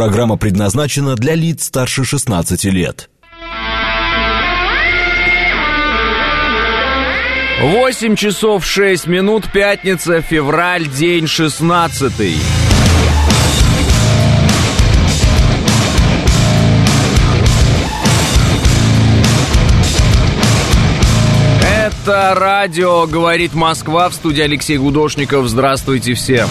Программа предназначена для лиц старше 16 лет. 8 часов 6 минут, пятница, февраль, день 16. Это радио «Говорит Москва» в студии Алексей Гудошников. Здравствуйте всем.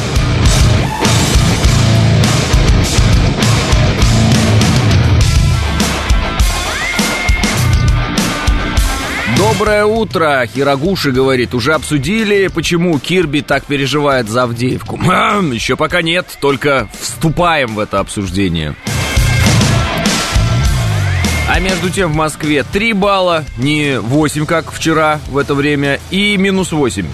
Доброе утро, Хирогуши говорит. Уже обсудили, почему Кирби так переживает за Авдеевку? Еще пока нет, только вступаем в это обсуждение. А между тем в Москве 3 балла, не 8, как вчера в это время, и минус 8.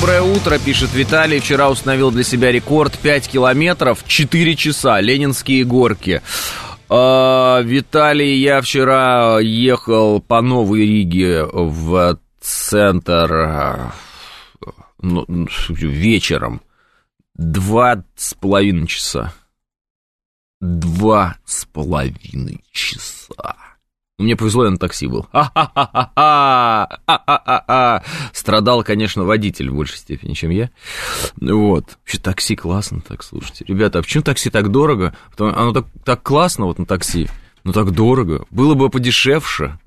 Доброе утро, пишет Виталий. Вчера установил для себя рекорд 5 километров, 4 часа, Ленинские горки. А, Виталий, я вчера ехал по Новой Риге в центр ну, вечером. Два с половиной часа. Два с половиной часа. Мне повезло, я на такси был. Ха-ха-ха-ха! Страдал, конечно, водитель в большей степени, чем я. Вот. Вообще, такси классно так, слушайте. Ребята, а почему такси так дорого? Оно так, так классно вот на такси, но так дорого. Было бы подешевше,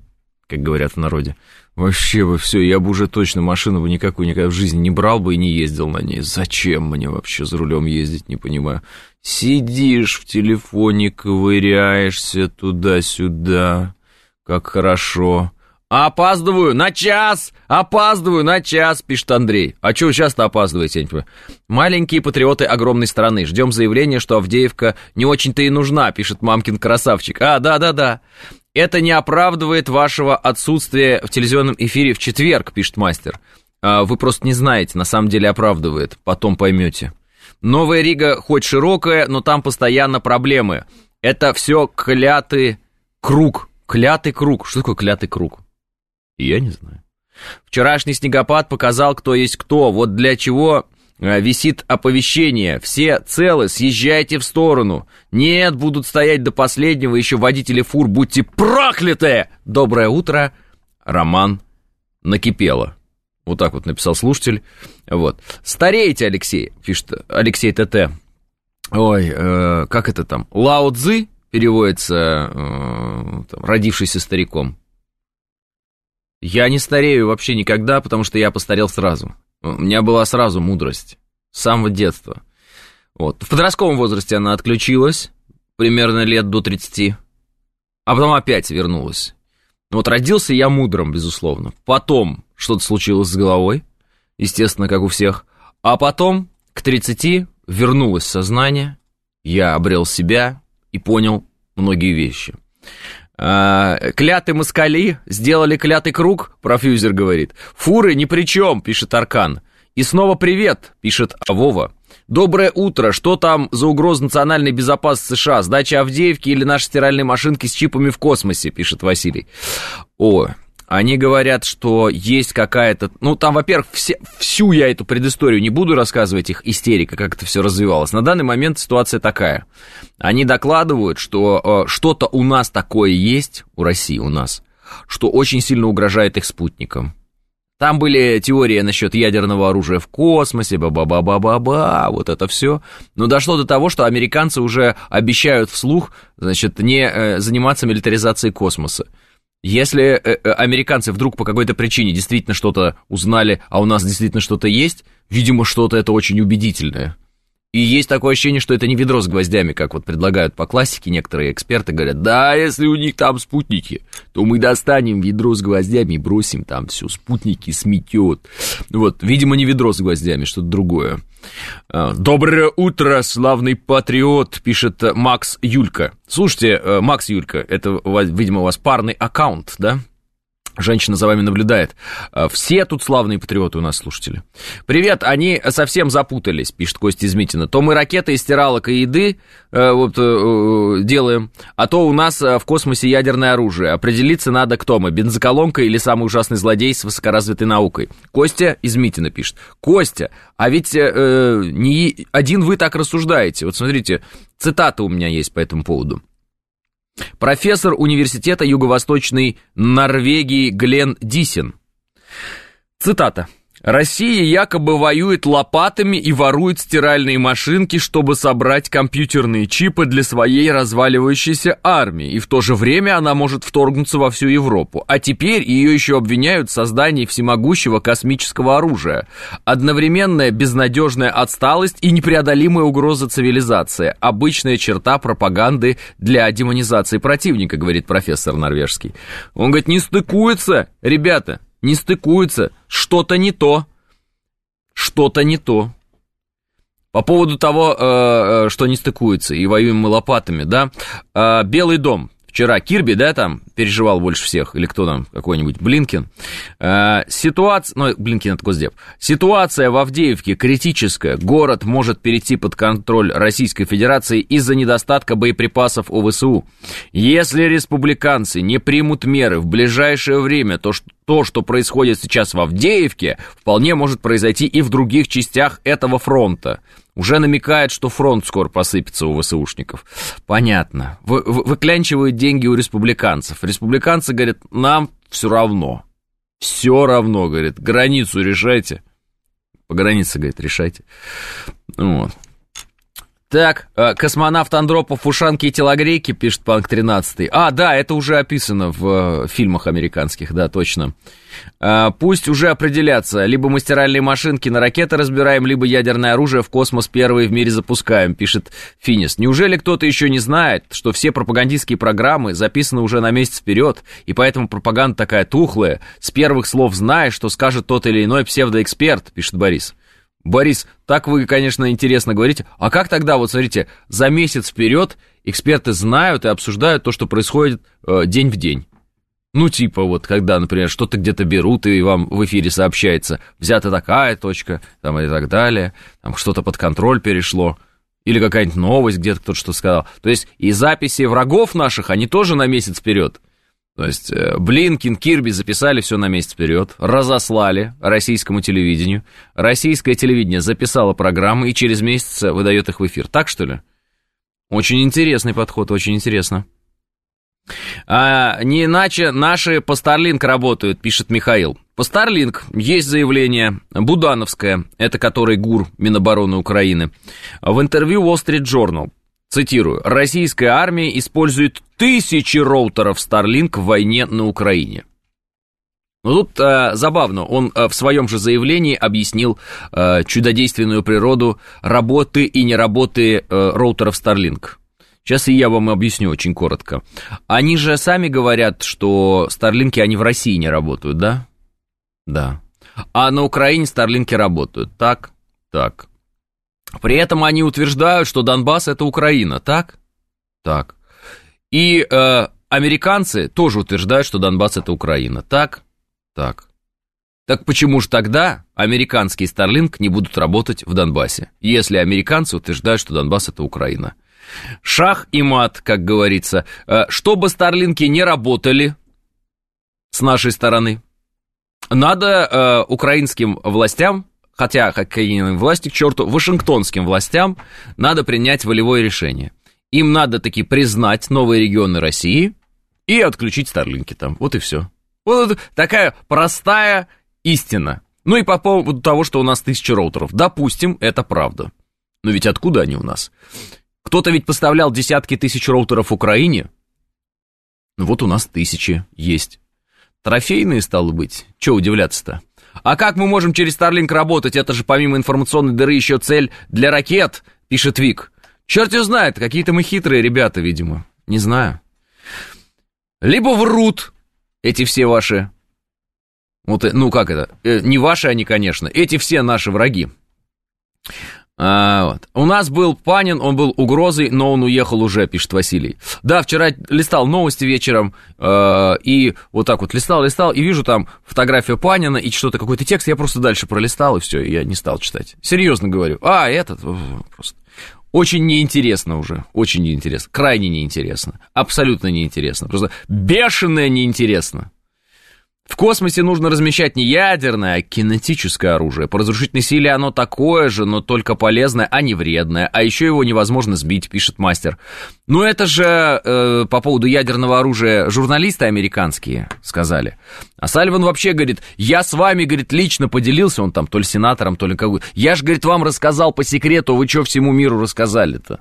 как говорят в народе. Вообще бы все, я бы уже точно машину бы никакую никогда в жизни не брал бы и не ездил на ней. Зачем мне вообще за рулем ездить, не понимаю. Сидишь в телефоне, ковыряешься туда-сюда как хорошо. Опаздываю на час! Опаздываю на час, пишет Андрей. А чего часто опаздываете, я не. Маленькие патриоты огромной страны. Ждем заявления, что Авдеевка не очень-то и нужна, пишет мамкин красавчик. А, да-да-да. Это не оправдывает вашего отсутствия в телевизионном эфире в четверг, пишет мастер. А, вы просто не знаете, на самом деле оправдывает. Потом поймете. Новая Рига хоть широкая, но там постоянно проблемы. Это все клятый круг Клятый круг. Что такое клятый круг? Я не знаю. Вчерашний снегопад показал, кто есть кто. Вот для чего э, висит оповещение. Все целы, съезжайте в сторону. Нет, будут стоять до последнего еще водители фур. Будьте прокляты! Доброе утро. Роман накипело. Вот так вот написал слушатель. Вот. Стареете, Алексей, пишет Алексей ТТ. Ой, э, как это там? Лао Цзы переводится э, там, родившийся стариком. Я не старею вообще никогда, потому что я постарел сразу. У меня была сразу мудрость. С самого детства. Вот. В подростковом возрасте она отключилась, примерно лет до 30, а потом опять вернулась. Вот родился я мудрым, безусловно. Потом что-то случилось с головой, естественно, как у всех. А потом, к 30, вернулось сознание, я обрел себя, и понял многие вещи. А, клятые москали сделали клятый круг, профьюзер говорит. Фуры ни при чем, пишет Аркан. И снова привет, пишет Вова. Доброе утро. Что там за угроза национальной безопасности США? Сдача Авдеевки или наши стиральные машинки с чипами в космосе? Пишет Василий. О, они говорят, что есть какая-то... Ну, там, во-первых, все, всю я эту предысторию не буду рассказывать, их истерика, как это все развивалось. На данный момент ситуация такая. Они докладывают, что э, что-то у нас такое есть, у России, у нас, что очень сильно угрожает их спутникам. Там были теории насчет ядерного оружия в космосе, ба-ба-ба-ба-ба-ба, вот это все. Но дошло до того, что американцы уже обещают вслух, значит, не э, заниматься милитаризацией космоса. Если э, э, американцы вдруг по какой-то причине действительно что-то узнали, а у нас действительно что-то есть, видимо, что-то это очень убедительное. И есть такое ощущение, что это не ведро с гвоздями, как вот предлагают по классике некоторые эксперты говорят, да, если у них там спутники, то мы достанем ведро с гвоздями и бросим там все, спутники сметет. Вот, видимо, не ведро с гвоздями, что-то другое. А, Доброе утро, славный патриот, пишет Макс Юлька. Слушайте, э, Макс Юлька, это, видимо, у вас парный аккаунт, да? Женщина за вами наблюдает. Э, все тут славные патриоты у нас слушатели. Привет, они совсем запутались, пишет Костя из Митина. То мы ракеты из стиралок и еды э, вот, э, делаем, а то у нас в космосе ядерное оружие. Определиться надо, кто мы, бензоколонка или самый ужасный злодей с высокоразвитой наукой. Костя из Митина пишет. Костя, а ведь э, не один вы так рассуждаете. Вот смотрите, цитата у меня есть по этому поводу. Профессор университета Юго-Восточной Норвегии Глен Дисин. Цитата. Россия якобы воюет лопатами и ворует стиральные машинки, чтобы собрать компьютерные чипы для своей разваливающейся армии, и в то же время она может вторгнуться во всю Европу. А теперь ее еще обвиняют в создании всемогущего космического оружия. Одновременная безнадежная отсталость и непреодолимая угроза цивилизации. Обычная черта пропаганды для демонизации противника, говорит профессор норвежский. Он говорит, не стыкуется, ребята, не стыкуются, что-то не то, что-то не то. По поводу того, э, э, что не стыкуется, и воюем мы лопатами, да, э, Белый дом, вчера Кирби, да, там переживал больше всех, или кто там, какой-нибудь Блинкин. Э, ситуация, ну, Блинкин это Госдеп. Ситуация в Авдеевке критическая. Город может перейти под контроль Российской Федерации из-за недостатка боеприпасов у ВСУ. Если республиканцы не примут меры в ближайшее время, то то, что происходит сейчас в Авдеевке, вполне может произойти и в других частях этого фронта. Уже намекает, что фронт скоро посыпется у ВСУшников. Понятно. Вы, вы, выклянчивают деньги у республиканцев. Республиканцы говорят, нам все равно. Все равно, говорит, границу решайте. По границе, говорит, решайте. Вот. Так, э, космонавт Андропов, ушанки и телогрейки, пишет Панк 13. А, да, это уже описано в э, фильмах американских, да, точно. А, пусть уже определятся, либо мы стиральные машинки на ракеты разбираем, либо ядерное оружие в космос первые в мире запускаем, пишет Финис. Неужели кто-то еще не знает, что все пропагандистские программы записаны уже на месяц вперед, и поэтому пропаганда такая тухлая, с первых слов знаешь, что скажет тот или иной псевдоэксперт, пишет Борис. Борис, так вы, конечно, интересно говорите. А как тогда, вот смотрите, за месяц вперед эксперты знают и обсуждают то, что происходит э, день в день? Ну, типа вот, когда, например, что-то где-то берут, и вам в эфире сообщается, взята такая точка, там и так далее, там что-то под контроль перешло, или какая-нибудь новость, где-то кто-то что сказал. То есть и записи врагов наших, они тоже на месяц вперед. То есть э, Блинкин, Кирби записали все на месяц вперед, разослали российскому телевидению. Российское телевидение записало программы и через месяц выдает их в эфир. Так что ли? Очень интересный подход, очень интересно. А, не иначе наши по Starlink работают, пишет Михаил. По Starlink есть заявление Будановское, это который ГУР Минобороны Украины, в интервью Wall Street Journal. Цитирую. «Российская армия использует тысячи роутеров Starlink в войне на Украине». Но тут э, забавно, он э, в своем же заявлении объяснил э, чудодейственную природу работы и неработы э, роутеров Starlink. Сейчас и я вам объясню очень коротко. Они же сами говорят, что Старлинки, они в России не работают, да? Да. А на Украине Старлинки работают, так? Так. При этом они утверждают, что Донбасс это Украина, так? Так. И э, американцы тоже утверждают, что Донбасс это Украина, так? Так. Так почему же тогда американские Starlink не будут работать в Донбассе, если американцы утверждают, что Донбасс это Украина? Шах и мат, как говорится. Э, чтобы Старлинки не работали с нашей стороны, надо э, украинским властям хотя какие власти к черту, вашингтонским властям надо принять волевое решение. Им надо таки признать новые регионы России и отключить Старлинки там. Вот и все. Вот такая простая истина. Ну и по поводу того, что у нас тысяча роутеров. Допустим, это правда. Но ведь откуда они у нас? Кто-то ведь поставлял десятки тысяч роутеров Украине. Ну вот у нас тысячи есть. Трофейные, стало быть. Чего удивляться-то? А как мы можем через Starlink работать? Это же помимо информационной дыры еще цель для ракет, пишет Вик. Черт его знает, какие-то мы хитрые ребята, видимо. Не знаю. Либо врут эти все ваши... Вот, ну как это? Э, не ваши они, конечно. Эти все наши враги. А, вот. У нас был Панин, он был угрозой, но он уехал уже, пишет Василий. Да, вчера листал новости вечером, э, и вот так вот листал, листал, и вижу там фотографию Панина и что-то, какой-то текст, я просто дальше пролистал, и все, я не стал читать. Серьезно говорю. А, этот, просто. Очень неинтересно уже, очень неинтересно, крайне неинтересно, абсолютно неинтересно, просто бешеное неинтересно. В космосе нужно размещать не ядерное, а кинетическое оружие. По разрушительной силе оно такое же, но только полезное, а не вредное. А еще его невозможно сбить, пишет мастер. Ну это же э, по поводу ядерного оружия журналисты американские сказали. А Сальван вообще говорит, я с вами, говорит, лично поделился, он там то ли сенатором, то ли какой. Я же, говорит, вам рассказал по секрету, вы что всему миру рассказали-то?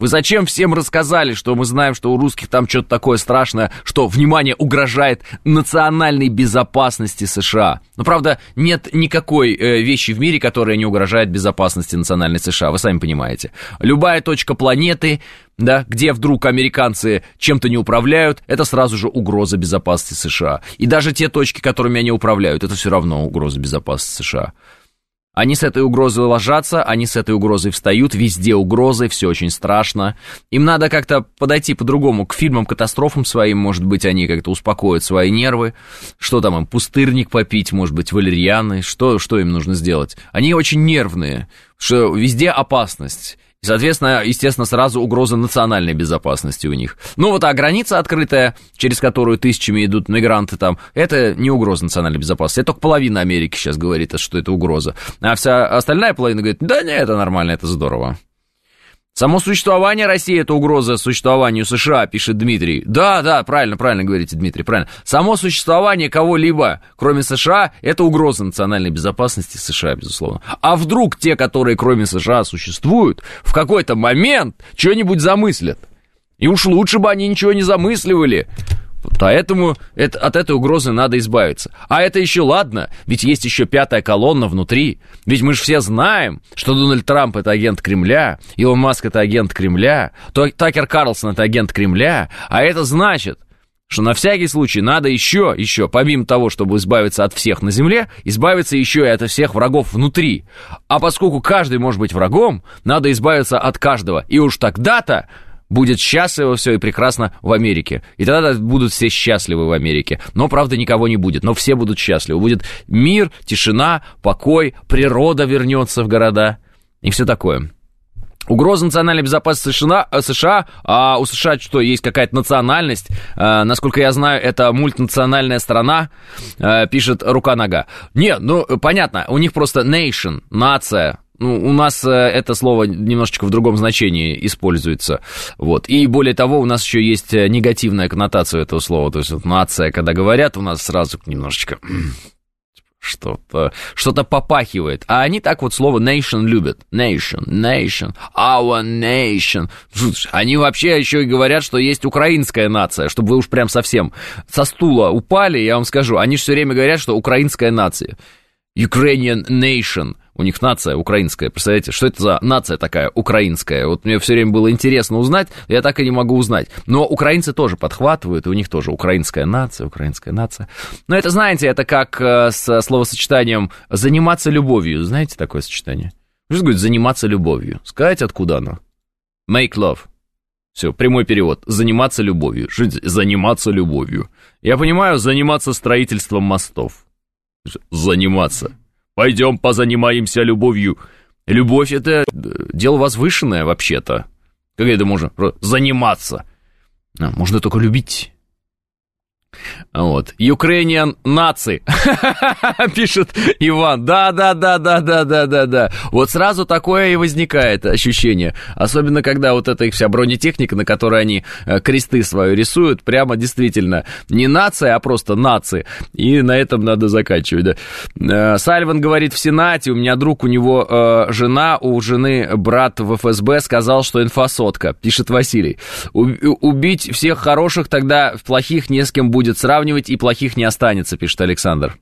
Вы зачем всем рассказали, что мы знаем, что у русских там что-то такое страшное, что, внимание, угрожает национальной безопасности США? Но, правда, нет никакой э, вещи в мире, которая не угрожает безопасности национальной США, вы сами понимаете. Любая точка планеты, да, где вдруг американцы чем-то не управляют, это сразу же угроза безопасности США. И даже те точки, которыми они управляют, это все равно угроза безопасности США. Они с этой угрозой ложатся, они с этой угрозой встают, везде угрозы, все очень страшно. Им надо как-то подойти по-другому к фильмам-катастрофам своим, может быть, они как-то успокоят свои нервы. Что там им, пустырник попить, может быть, валерьяны, что, что им нужно сделать? Они очень нервные, что везде опасность. Соответственно, естественно, сразу угроза национальной безопасности у них. Ну вот, а граница открытая, через которую тысячами идут мигранты там, это не угроза национальной безопасности. Это только половина Америки сейчас говорит, что это угроза. А вся остальная половина говорит, да не, это нормально, это здорово. Само существование России – это угроза существованию США, пишет Дмитрий. Да, да, правильно, правильно говорите, Дмитрий, правильно. Само существование кого-либо, кроме США, это угроза национальной безопасности США, безусловно. А вдруг те, которые кроме США существуют, в какой-то момент что-нибудь замыслят? И уж лучше бы они ничего не замысливали. Поэтому это, от этой угрозы надо избавиться. А это еще ладно, ведь есть еще пятая колонна внутри. Ведь мы же все знаем, что Дональд Трамп это агент Кремля, Илон Маск это агент Кремля, Такер Карлсон это агент Кремля, а это значит, что на всякий случай надо еще, еще, помимо того, чтобы избавиться от всех на земле, избавиться еще и от всех врагов внутри. А поскольку каждый может быть врагом, надо избавиться от каждого. И уж тогда-то будет счастливо все и прекрасно в Америке. И тогда будут все счастливы в Америке. Но, правда, никого не будет. Но все будут счастливы. Будет мир, тишина, покой, природа вернется в города и все такое. Угроза национальной безопасности США, э, США, а у США что, есть какая-то национальность? А, насколько я знаю, это мультинациональная страна, а, пишет рука-нога. Нет, ну, понятно, у них просто nation, нация, ну, у нас э, это слово немножечко в другом значении используется. Вот. И более того, у нас еще есть э, негативная коннотация этого слова. То есть вот, нация, когда говорят, у нас сразу немножечко что-то что попахивает. А они так вот слово nation любят. Nation, nation, our nation. Они вообще еще и говорят, что есть украинская нация, чтобы вы уж прям совсем со стула упали, я вам скажу. Они все время говорят, что украинская нация. Ukrainian nation. У них нация украинская. Представляете, что это за нация такая украинская? Вот мне все время было интересно узнать, я так и не могу узнать. Но украинцы тоже подхватывают, и у них тоже украинская нация, украинская нация. Но это, знаете, это как э, с словосочетанием «заниматься любовью». Знаете такое сочетание? Что говорит «заниматься любовью»? Сказать, откуда оно? Make love. Все, прямой перевод. Заниматься любовью. Заниматься любовью. Я понимаю, заниматься строительством мостов. Заниматься. Пойдем позанимаемся любовью. Любовь это э, дело возвышенное вообще-то. Как это можно заниматься? А, можно только любить. Вот. Ukrainian наци, пишет Иван. Да, да, да, да, да, да, да, да. Вот сразу такое и возникает ощущение. Особенно, когда вот эта их вся бронетехника, на которой они э, кресты свои рисуют, прямо действительно не нация, а просто нации. И на этом надо заканчивать, да. Э, Сальван говорит в Сенате, у меня друг, у него э, жена, у жены брат в ФСБ сказал, что инфосотка, пишет Василий. Убить всех хороших, тогда плохих не с кем будет будет сравнивать, и плохих не останется, пишет Александр.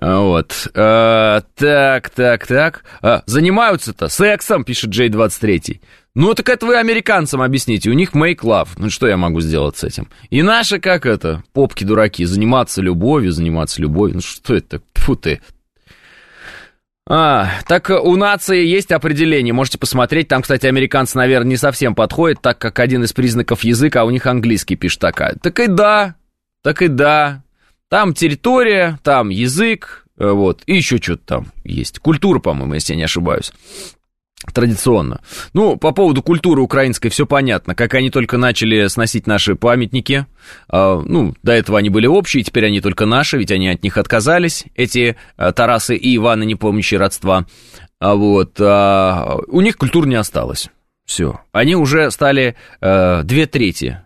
Вот. А, так, так, так. А, занимаются-то сексом, пишет Джей23. Ну, так это вы американцам объясните, у них make love. Ну, что я могу сделать с этим? И наши, как это, попки-дураки, заниматься любовью, заниматься любовью. Ну, что это? Фу ты. А, так у нации есть определение, можете посмотреть. Там, кстати, американцы, наверное, не совсем подходит, так как один из признаков языка, а у них английский пишет такая. Так и да, так и да. Там территория, там язык, э, вот, и еще что-то там есть. Культура, по-моему, если я не ошибаюсь традиционно. Ну, по поводу культуры украинской все понятно. Как они только начали сносить наши памятники, э, ну, до этого они были общие, теперь они только наши, ведь они от них отказались, эти э, Тарасы и Иваны, не помнящие родства. А вот, э, у них культур не осталось. Все. Они уже стали э, две трети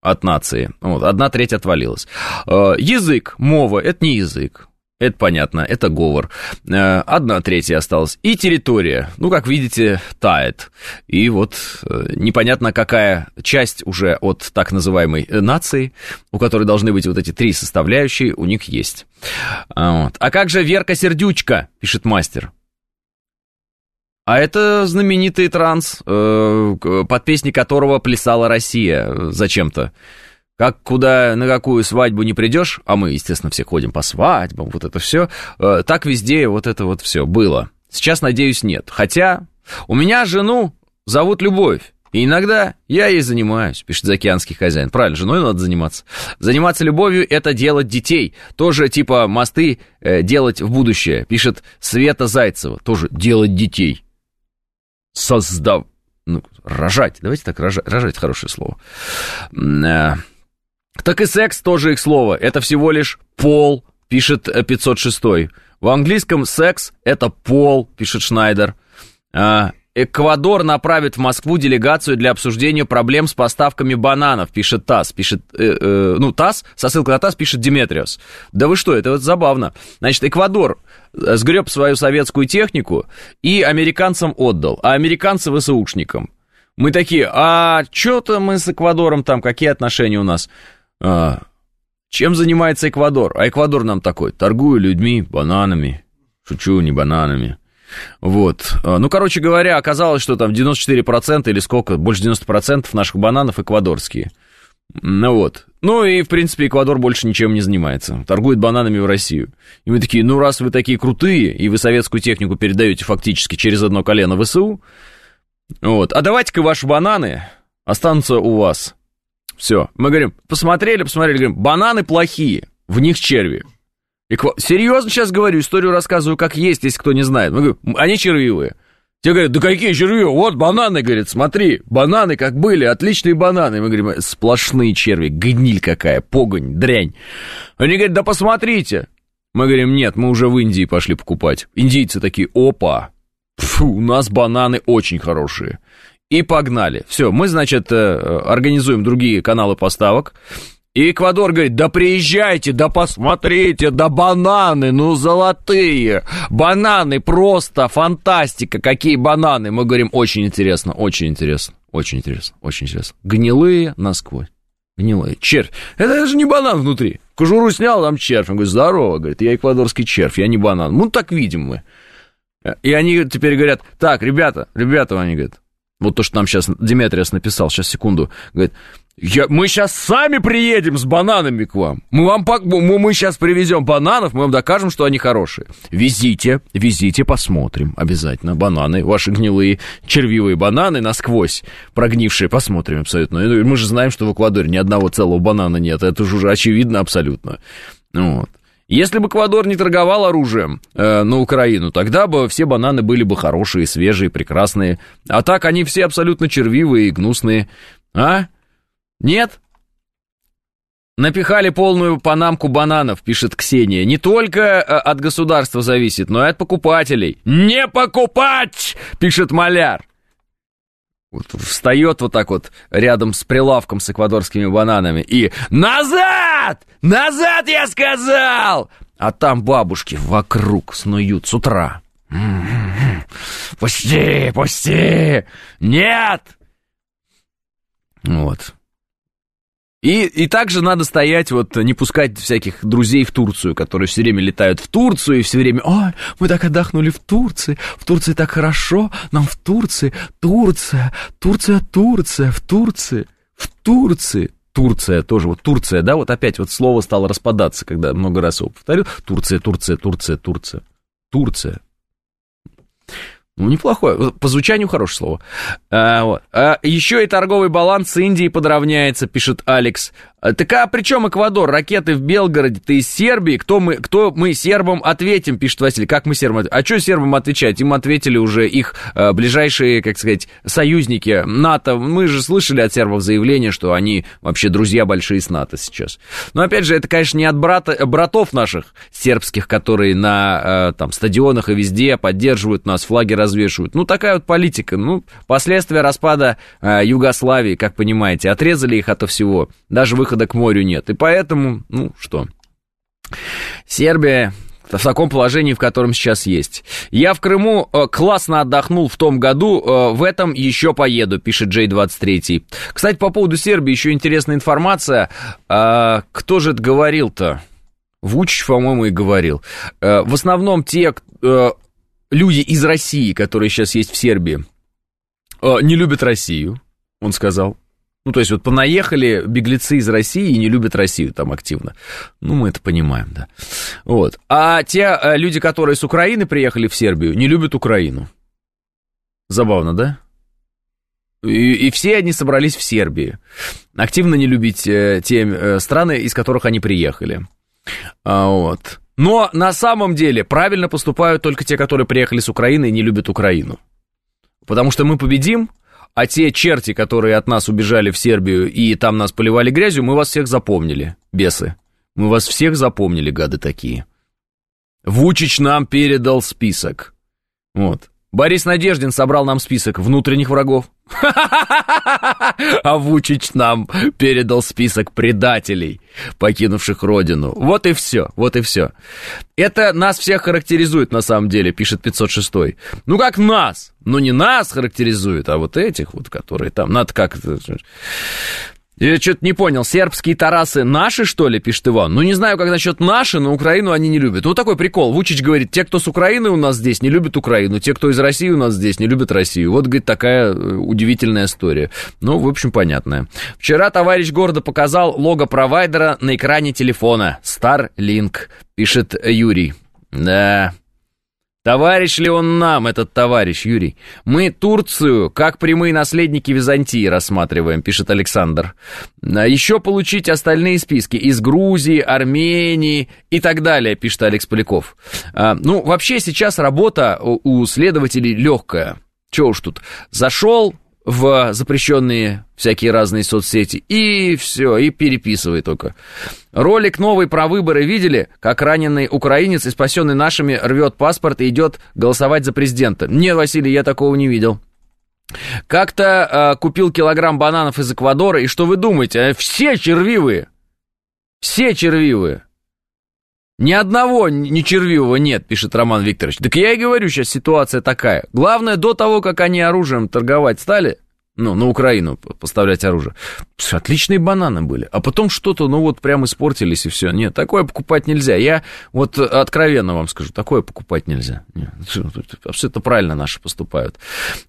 от нации. Вот, одна треть отвалилась. Э, язык, мова, это не язык. Это понятно, это говор. Э, одна третья осталась. И территория, ну, как видите, тает. И вот э, непонятно, какая часть уже от так называемой нации, у которой должны быть вот эти три составляющие, у них есть. А вот. А как же Верка Сердючка, пишет мастер. А это знаменитый транс, э, под песни которого плясала Россия зачем-то. Как куда, на какую свадьбу не придешь, а мы, естественно, все ходим по свадьбам, вот это все, э, так везде вот это вот все было. Сейчас, надеюсь, нет. Хотя у меня жену зовут Любовь. И иногда я ей занимаюсь, пишет заокеанский хозяин. Правильно, женой надо заниматься. Заниматься любовью – это делать детей. Тоже типа мосты э, делать в будущее, пишет Света Зайцева. Тоже делать детей. Создав... Ну, рожать. Давайте так, рожать, рожать хорошее слово. Так и секс тоже их слово. Это всего лишь пол, пишет 506. Э, В английском секс – это пол, пишет Шнайдер. А, Эквадор направит в Москву делегацию для обсуждения проблем с поставками бананов, пишет ТАСС. Пишет, э, э, ну, ТАСС, со ссылкой на ТАСС пишет Диметриос. Да вы что, это вот забавно. Значит, Эквадор э, сгреб свою советскую технику и американцам отдал, а американцы ВСУшникам. Мы такие, а что-то мы с Эквадором там, какие отношения у нас? А, чем занимается Эквадор? А Эквадор нам такой, торгую людьми, бананами. Шучу, не бананами. Вот. А, ну, короче говоря, оказалось, что там 94% или сколько, больше 90% наших бананов эквадорские. Ну вот. Ну и, в принципе, Эквадор больше ничем не занимается. Торгует бананами в Россию. И мы такие, ну раз вы такие крутые, и вы советскую технику передаете фактически через одно колено ВСУ, вот, а давайте-ка ваши бананы останутся у вас. Все. Мы говорим, посмотрели, посмотрели, говорим, бананы плохие, в них черви. Эква... Серьезно сейчас говорю, историю рассказываю как есть, если кто не знает. Мы говорим, они червивые. Те говорят, да какие черви? Вот бананы, говорит, смотри, бананы как были, отличные бананы. Мы говорим, сплошные черви, гниль какая, погонь, дрянь. Они говорят, да посмотрите. Мы говорим, нет, мы уже в Индии пошли покупать. Индийцы такие, опа, фу, у нас бананы очень хорошие и погнали. Все, мы, значит, э, организуем другие каналы поставок. И Эквадор говорит, да приезжайте, да посмотрите, да бананы, ну золотые, бананы просто фантастика, какие бананы. Мы говорим, очень интересно, очень интересно, очень интересно, очень интересно. Гнилые насквозь, гнилые. Червь, это же не банан внутри. Кожуру снял, там червь. Он говорит, здорово, говорит, я эквадорский червь, я не банан. Ну так видим мы. И они теперь говорят, так, ребята, ребята, они говорят, вот то, что нам сейчас Диметриас написал, сейчас секунду, говорит, я, мы сейчас сами приедем с бананами к вам. Мы вам мы, мы сейчас привезем бананов, мы вам докажем, что они хорошие. Везите, везите, посмотрим обязательно. Бананы, ваши гнилые червивые бананы насквозь прогнившие, посмотрим абсолютно. Мы же знаем, что в Эквадоре ни одного целого банана нет. Это же уже очевидно абсолютно. Вот. Если бы Эквадор не торговал оружием э, на Украину, тогда бы все бананы были бы хорошие, свежие, прекрасные. А так они все абсолютно червивые и гнусные. А? Нет? Напихали полную панамку бананов, пишет Ксения. Не только э, от государства зависит, но и от покупателей. Не покупать, пишет Маляр вот, встает вот так вот рядом с прилавком с эквадорскими бананами и «Назад! Назад, я сказал!» А там бабушки вокруг снуют с утра. «Пусти, пусти! Нет!» Вот. И, и также надо стоять, вот, не пускать всяких друзей в Турцию, которые все время летают в Турцию и все время, ой, мы так отдохнули в Турции, в Турции так хорошо, нам в Турции, Турция, Турция, Турция, в Турции, в Турции. Турция тоже, вот Турция, да, вот опять вот слово стало распадаться, когда много раз его повторил. Турция, Турция, Турция, Турция, Турция. Ну, неплохое. По звучанию хорошее слово. А, вот. а, еще и торговый баланс с Индией подравняется, пишет Алекс. А, так а при чем Эквадор? Ракеты в Белгороде, ты из Сербии? Кто мы, кто мы сербам ответим, пишет Василий. Как мы сербам А что сербам отвечать? Им ответили уже их а, ближайшие, как сказать, союзники НАТО. Мы же слышали от сербов заявление, что они вообще друзья большие с НАТО сейчас. Но опять же, это, конечно, не от брата, братов наших сербских, которые на а, там, стадионах и везде поддерживают нас, флаги развешивают. Ну, такая вот политика. Ну, последствия распада а, Югославии, как понимаете, отрезали их ото всего. Даже выход выхода к морю нет. И поэтому, ну что, Сербия в таком положении, в котором сейчас есть. Я в Крыму э, классно отдохнул в том году, э, в этом еще поеду, пишет J23. Кстати, по поводу Сербии еще интересная информация. Э, кто же это говорил-то? Вучич, по-моему, и говорил. В основном те люди из России, которые сейчас есть в Сербии, не любят Россию, он сказал. Ну, то есть вот понаехали беглецы из России и не любят Россию там активно. Ну, мы это понимаем, да. Вот. А те э, люди, которые с Украины приехали в Сербию, не любят Украину. Забавно, да? И, и все они собрались в Сербии. Активно не любить э, те э, страны, из которых они приехали. А, вот. Но на самом деле правильно поступают только те, которые приехали с Украины и не любят Украину. Потому что мы победим, а те черти, которые от нас убежали в Сербию и там нас поливали грязью, мы вас всех запомнили, бесы. Мы вас всех запомнили, гады такие. Вучич нам передал список. Вот. Борис Надеждин собрал нам список внутренних врагов. А Вучич нам передал список предателей, покинувших родину. Вот и все, вот и все. Это нас всех характеризует на самом деле, пишет 506. Ну как нас? Ну не нас характеризует, а вот этих вот, которые там. Надо как... Я что-то не понял, сербские тарасы наши, что ли, пишет Иван? Ну, не знаю, как насчет наши, но Украину они не любят. Вот такой прикол. Вучич говорит, те, кто с Украины у нас здесь, не любят Украину, те, кто из России у нас здесь, не любят Россию. Вот, говорит, такая э, удивительная история. Ну, в общем, понятная. Вчера товарищ города показал лого провайдера на экране телефона. Starlink, пишет Юрий. Да, Товарищ ли он нам, этот товарищ, Юрий? Мы Турцию как прямые наследники Византии рассматриваем, пишет Александр. А Еще получить остальные списки из Грузии, Армении и так далее, пишет Алекс Поляков. А, ну, вообще сейчас работа у следователей легкая. Че уж тут, зашел, в запрещенные всякие разные соцсети, и все, и переписывай только. Ролик новый про выборы видели, как раненый украинец и спасенный нашими рвет паспорт и идет голосовать за президента? Нет, Василий, я такого не видел. Как-то э, купил килограмм бананов из Эквадора, и что вы думаете? Все червивые. Все червивые. Ни одного ни червивого нет, пишет Роман Викторович. Так я и говорю, сейчас ситуация такая. Главное, до того, как они оружием торговать стали, ну, на Украину поставлять оружие. Отличные бананы были. А потом что-то, ну, вот прям испортились и все. Нет, такое покупать нельзя. Я вот откровенно вам скажу, такое покупать нельзя. Нет, абсолютно правильно наши поступают.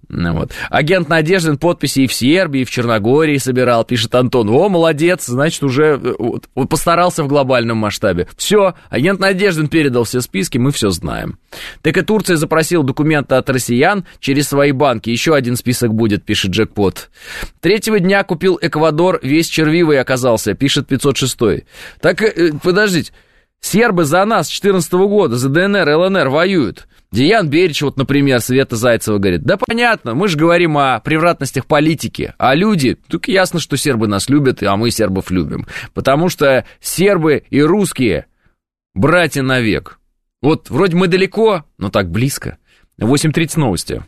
Ну вот. Агент Надеждин подписи и в Сербии, и в Черногории собирал, пишет Антон. О, молодец, значит, уже э, вот, постарался в глобальном масштабе. Все, агент Надеждин передал все списки, мы все знаем. Так и Турция запросила документы от россиян через свои банки. Еще один список будет, пишет Джек Пот. Третьего дня купил Эквадор, весь червивый оказался, пишет 506. Так, э, подождите, сербы за нас с 14 года, за ДНР, ЛНР воюют. Деян Берич, вот, например, Света Зайцева говорит, да понятно, мы же говорим о превратностях политики, а люди, тут ясно, что сербы нас любят, а мы сербов любим, потому что сербы и русские братья навек. Вот вроде мы далеко, но так близко. 8.30 новости.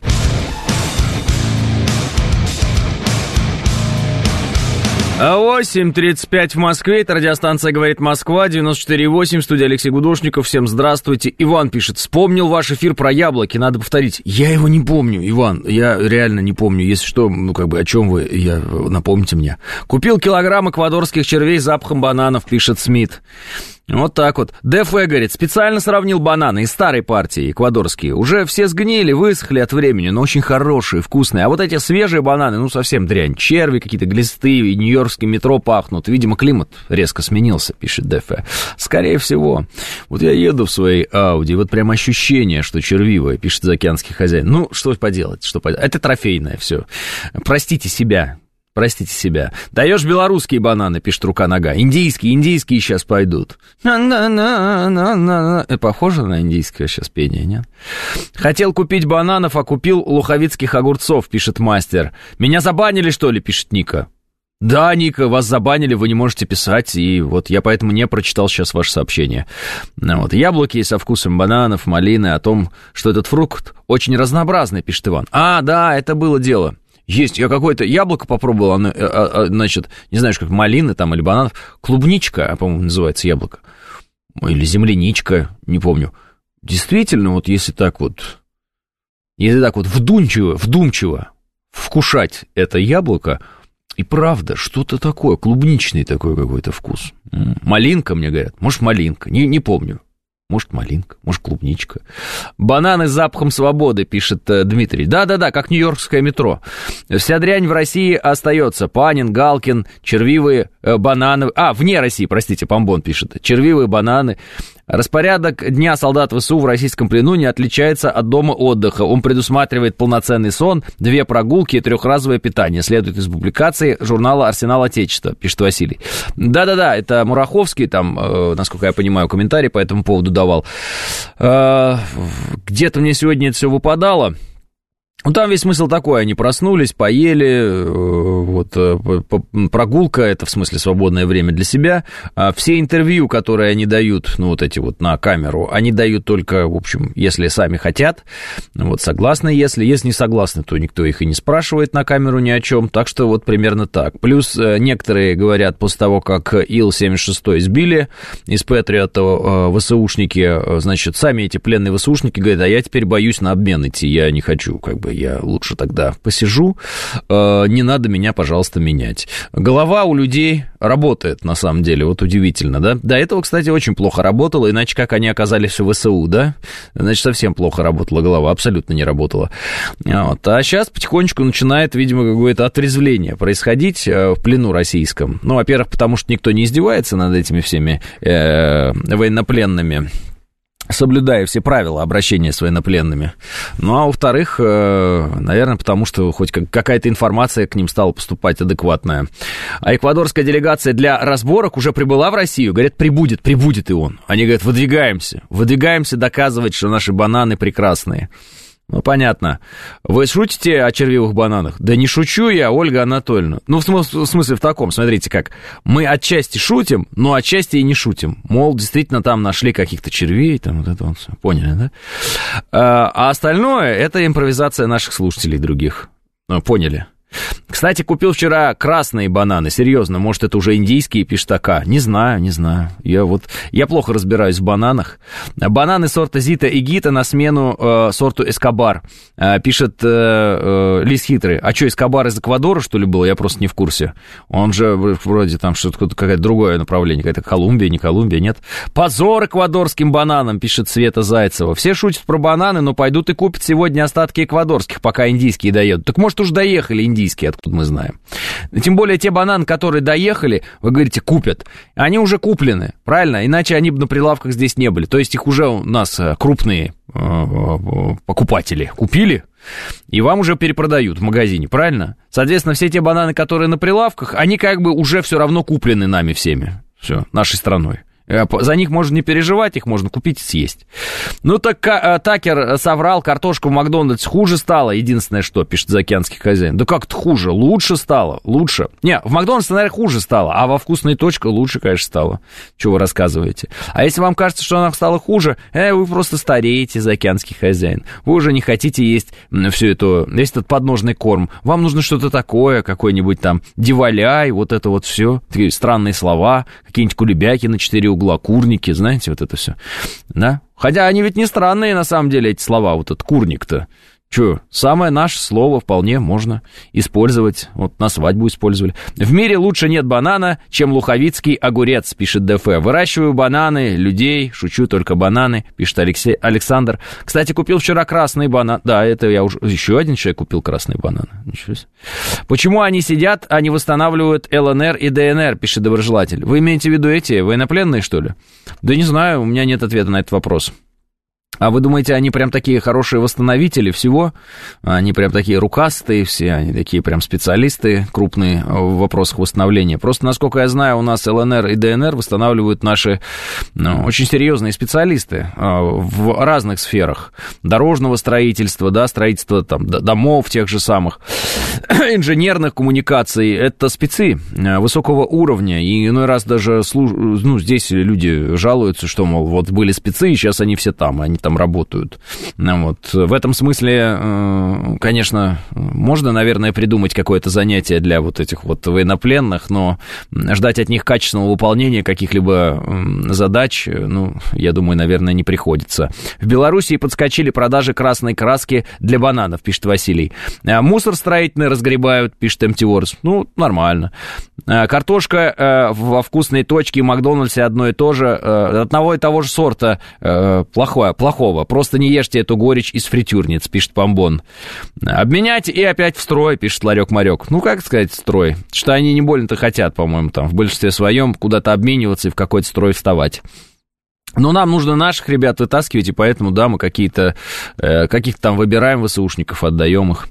8.35 в Москве, это радиостанция «Говорит Москва», 94.8, студия Алексей Гудошников, всем здравствуйте. Иван пишет, вспомнил ваш эфир про яблоки, надо повторить. Я его не помню, Иван, я реально не помню, если что, ну как бы о чем вы, я, напомните мне. Купил килограмм эквадорских червей с запахом бананов, пишет Смит. Вот так вот. ДФ говорит, специально сравнил бананы из старой партии, эквадорские. Уже все сгнили, высохли от времени, но очень хорошие, вкусные. А вот эти свежие бананы, ну, совсем дрянь. Черви какие-то глисты, и нью-йоркское метро пахнут. Видимо, климат резко сменился, пишет ДФ. Скорее всего. Вот я еду в своей Ауди, вот прям ощущение, что червивое, пишет заокеанский хозяин. Ну, что поделать, что поделать. Это трофейное все. Простите себя, Простите себя. Даешь белорусские бананы, пишет рука-нога. Индийские, индийские сейчас пойдут. На-на-на-на-на-на. Похоже на индийское сейчас пение, нет? Хотел купить бананов, а купил луховицких огурцов, пишет мастер. Меня забанили, что ли, пишет Ника. Да, Ника, вас забанили, вы не можете писать, и вот я поэтому не прочитал сейчас ваше сообщение. Вот, яблоки со вкусом бананов, малины, о том, что этот фрукт очень разнообразный, пишет Иван. А, да, это было дело. Есть, я какое-то яблоко попробовал, оно, э, а, а, значит, не знаешь, как малины там или бананов, клубничка, по-моему, называется яблоко, или земляничка, не помню. Действительно, вот если так вот, если так вот вдумчиво, вдумчиво вкушать это яблоко, и правда, что-то такое, клубничный такой какой-то вкус. Малинка, мне говорят, может, малинка, не, не помню. Может, малинка, может, клубничка. Бананы с запахом свободы, пишет э, Дмитрий. Да-да-да, как нью-йоркское метро. Вся дрянь в России остается. Панин, Галкин, червивые э, бананы. А, вне России, простите, Помбон пишет. Червивые бананы. Распорядок Дня солдат ВСУ в российском плену не отличается от дома отдыха. Он предусматривает полноценный сон, две прогулки и трехразовое питание. Следует из публикации журнала «Арсенал Отечества», пишет Василий. Да-да-да, это Мураховский, там, э, насколько я понимаю, комментарий по этому поводу давал. Э, где-то мне сегодня это все выпадало. Ну, там весь смысл такой, они проснулись, поели, э, вот, э, прогулка, это в смысле свободное время для себя. А все интервью, которые они дают, ну, вот эти вот на камеру, они дают только, в общем, если сами хотят, вот, согласны, если, если не согласны, то никто их и не спрашивает на камеру ни о чем, так что вот примерно так. Плюс э, некоторые говорят, после того, как Ил-76 сбили из Патриота ВСУшники, значит, сами эти пленные ВСУшники говорят, а я теперь боюсь на обмен идти, я не хочу, как бы, бы я лучше тогда посижу, э, не надо меня, пожалуйста, менять. Голова у людей работает, на самом деле, вот удивительно, да? До этого, кстати, очень плохо работала, иначе как они оказались в ВСУ, да? Значит, совсем плохо работала голова, абсолютно не работала. Вот. А сейчас потихонечку начинает, видимо, какое-то отрезвление происходить э, в плену российском. Ну, во-первых, потому что никто не издевается над этими всеми э, военнопленными, соблюдая все правила обращения с военнопленными. Ну, а во-вторых, э, наверное, потому что хоть какая-то информация к ним стала поступать адекватная. А эквадорская делегация для разборок уже прибыла в Россию. Говорят, прибудет, прибудет и он. Они говорят, выдвигаемся, выдвигаемся доказывать, что наши бананы прекрасные. Ну, понятно. Вы шутите о червивых бананах? Да не шучу я, Ольга Анатольевна. Ну, в смысле, в смысле в таком, смотрите как. Мы отчасти шутим, но отчасти и не шутим. Мол, действительно там нашли каких-то червей, там вот это вот все. Поняли, да? А, а остальное это импровизация наших слушателей других. Ну, поняли? Кстати, купил вчера красные бананы. Серьезно, может, это уже индийские пиштака? Не знаю, не знаю. Я вот, я плохо разбираюсь в бананах. Бананы сорта Зита и Гита на смену э, сорту Эскобар. Э, пишет э, э, Лис Хитрый. А что, Эскобар из Эквадора, что ли, был? Я просто не в курсе. Он же вроде там что-то какое-то другое направление. Какая-то Колумбия, не Колумбия, нет. Позор эквадорским бананам, пишет Света Зайцева. Все шутят про бананы, но пойдут и купят сегодня остатки эквадорских, пока индийские доедут. Так может, уж доехали индийские индийские, откуда мы знаем. Тем более те бананы, которые доехали, вы говорите, купят. Они уже куплены, правильно? Иначе они бы на прилавках здесь не были. То есть их уже у нас э, крупные э, э, покупатели купили, и вам уже перепродают в магазине, правильно? Соответственно, все те бананы, которые на прилавках, они как бы уже все равно куплены нами всеми. Все, нашей страной. Э, за них можно не переживать, их можно купить и съесть. Ну так э, Такер соврал, картошка в Макдональдс хуже стала. Единственное, что пишет заокеанский хозяин. Да как-то хуже, лучше стало, лучше. Не, в Макдональдсе, наверное, хуже стало, а во вкусной точке лучше, конечно, стало. Чего вы рассказываете? А если вам кажется, что она стала хуже, э, вы просто стареете, заокеанский хозяин. Вы уже не хотите есть все это, весь этот подножный корм. Вам нужно что-то такое, какой-нибудь там диваляй, вот это вот все. Такие странные слова, какие-нибудь кулебяки на четыре угла, курники, знаете, вот это все, да? Хотя они ведь не странные, на самом деле, эти слова, вот этот курник-то. Че, самое наше слово вполне можно использовать. Вот на свадьбу использовали. В мире лучше нет банана, чем луховицкий огурец, пишет ДФ. Выращиваю бананы, людей, шучу только бананы, пишет Алексей, Александр. Кстати, купил вчера красный банан. Да, это я уже... Еще один человек купил красный банан. Ничего себе. Почему они сидят, а не восстанавливают ЛНР и ДНР, пишет доброжелатель. Вы имеете в виду эти военнопленные, что ли? Да не знаю, у меня нет ответа на этот вопрос. А вы думаете, они прям такие хорошие восстановители всего? Они прям такие рукастые все, они такие прям специалисты крупные в вопросах восстановления. Просто, насколько я знаю, у нас ЛНР и ДНР восстанавливают наши ну, очень серьезные специалисты а, в разных сферах. Дорожного строительства, да, строительства там, домов тех же самых, инженерных коммуникаций. Это спецы а, высокого уровня. И иной раз даже ну, здесь люди жалуются, что, мол, вот были спецы, и сейчас они все там, они там работают. Ну вот. В этом смысле, э, конечно, можно, наверное, придумать какое-то занятие для вот этих вот военнопленных, но ждать от них качественного выполнения каких-либо задач, ну, я думаю, наверное, не приходится. В Белоруссии подскочили продажи красной краски для бананов, пишет Василий. А мусор строительный разгребают, пишет МТОРС. Ну, нормально. А картошка э, во вкусной точке Макдональдсе одно и то же, э, одного и того же сорта, плохое, плохого. Просто не ешьте эту горечь из фритюрниц, пишет Помбон. Обменять и опять в строй, пишет Ларек-Марек. Ну, как сказать, строй? Что они не больно-то хотят, по-моему, там, в большинстве своем куда-то обмениваться и в какой-то строй вставать. Но нам нужно наших ребят вытаскивать, и поэтому, да, мы какие-то, э, каких-то там выбираем ВСУшников, отдаем их.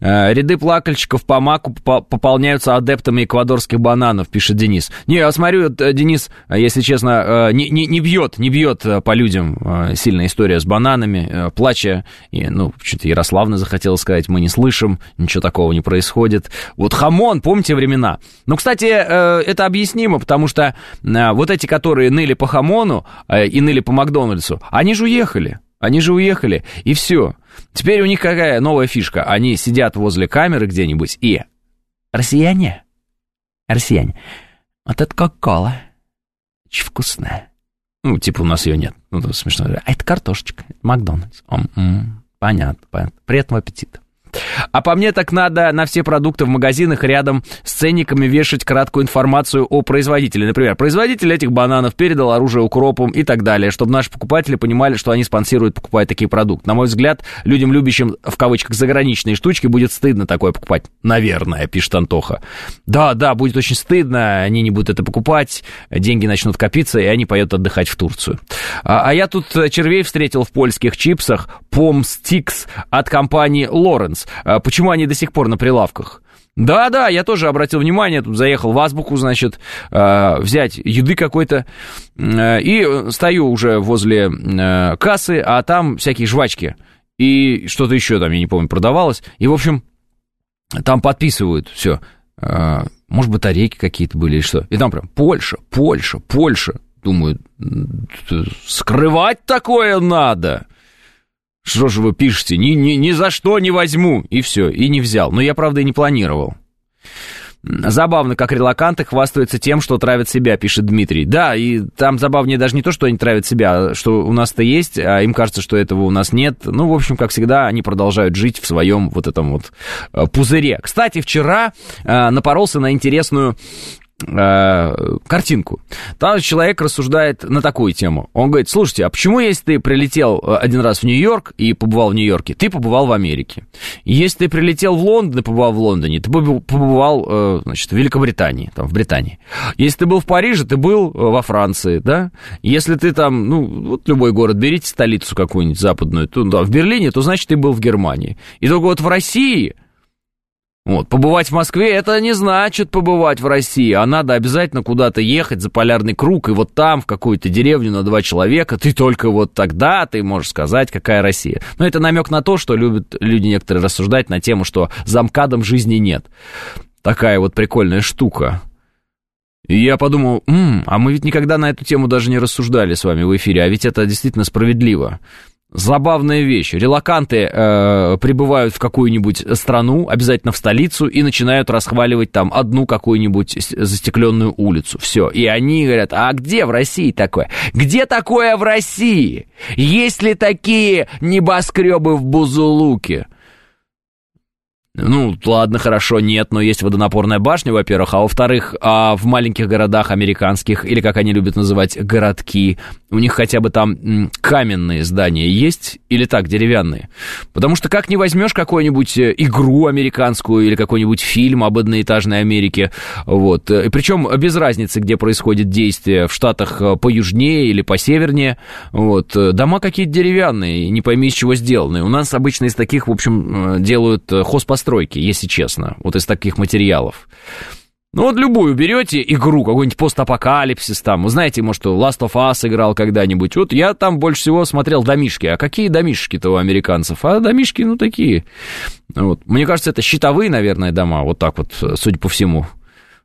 Э, ряды плакальщиков по маку пополняются адептами эквадорских бананов, пишет Денис. Не, я смотрю, э, Денис, э, если честно, э, не, не, не бьет, не бьет э, по людям э, сильная история с бананами, э, плача, и, ну, что-то Ярославна захотела сказать, мы не слышим, ничего такого не происходит. Вот хамон, помните времена? Ну, кстати, э, это объяснимо, потому что э, вот эти, которые ныли по хамону, и ныли по Макдональдсу, они же уехали. Они же уехали, и все. Теперь у них какая новая фишка? Они сидят возле камеры где-нибудь и... Россияне, россияне, вот это кока-кола, очень вкусная. Ну, типа у нас ее нет. Ну, это смешно. А это картошечка, Макдональдс. Понятно, понятно. Приятного аппетита. А по мне так надо на все продукты в магазинах рядом с ценниками вешать краткую информацию о производителе. Например, производитель этих бананов передал оружие укропом и так далее, чтобы наши покупатели понимали, что они спонсируют, покупая такие продукты. На мой взгляд, людям, любящим, в кавычках, заграничные штучки, будет стыдно такое покупать. Наверное, пишет Антоха. Да, да, будет очень стыдно, они не будут это покупать, деньги начнут копиться, и они поедут отдыхать в Турцию. А, а я тут червей встретил в польских чипсах Помстикс от компании Лоренс. А почему они до сих пор на прилавках? Да-да, я тоже обратил внимание, тут заехал в Азбуку, значит, а, взять еды какой-то, а, и стою уже возле кассы, а там всякие жвачки, и что-то еще там, я не помню, продавалось, и, в общем, там подписывают все, может, батарейки какие-то были или что, и там прям Польша, Польша, Польша, думаю, скрывать такое надо, что же вы пишете? Ни, ни, ни за что не возьму. И все, и не взял. Но я, правда, и не планировал. Забавно, как релаканты хвастаются тем, что травят себя, пишет Дмитрий. Да, и там забавнее даже не то, что они травят себя, а что у нас-то есть, а им кажется, что этого у нас нет. Ну, в общем, как всегда, они продолжают жить в своем вот этом вот э, пузыре. Кстати, вчера э, напоролся на интересную картинку. Там человек рассуждает на такую тему. Он говорит, слушайте, а почему, если ты прилетел э, один раз в Нью-Йорк и побывал в Нью-Йорке, ты побывал в Америке? если ты прилетел в Лондон и побывал в Лондоне, ты побывал, э, значит, в Великобритании, там, в Британии. Если ты был в Париже, ты был во Франции, да? Если ты там, ну, вот любой город, берите столицу какую-нибудь западную, то, да, в Берлине, то значит, ты был в Германии. И только вот в России вот, побывать в Москве это не значит побывать в России, а надо обязательно куда-то ехать за полярный круг, и вот там, в какую-то деревню на два человека, ты только вот тогда ты можешь сказать, какая Россия. Но это намек на то, что любят люди некоторые рассуждать на тему, что за МКАДом жизни нет. Такая вот прикольная штука. И я подумал, М, а мы ведь никогда на эту тему даже не рассуждали с вами в эфире, а ведь это действительно справедливо. Забавная вещь. Релаканты э, прибывают в какую-нибудь страну, обязательно в столицу, и начинают расхваливать там одну какую-нибудь застекленную улицу. Все. И они говорят, а где в России такое? Где такое в России? Есть ли такие небоскребы в Бузулуке? Ну, ладно, хорошо, нет, но есть водонапорная башня, во-первых, а во-вторых, а в маленьких городах американских, или как они любят называть, городки, у них хотя бы там каменные здания есть или так, деревянные? Потому что как не возьмешь какую-нибудь э, игру американскую или какой-нибудь фильм об одноэтажной Америке, вот, э, причем без разницы, где происходит действие, в Штатах э, поюжнее или посевернее, вот, дома какие-то деревянные, не пойми из чего сделаны. У нас обычно из таких, в общем, делают хозпостройки постройки, если честно, вот из таких материалов. Ну вот любую берете игру, какой-нибудь постапокалипсис там, вы знаете, может, Last of Us играл когда-нибудь, вот я там больше всего смотрел домишки, а какие домишки-то у американцев? А домишки, ну, такие, вот. Мне кажется, это щитовые, наверное, дома, вот так вот, судя по всему.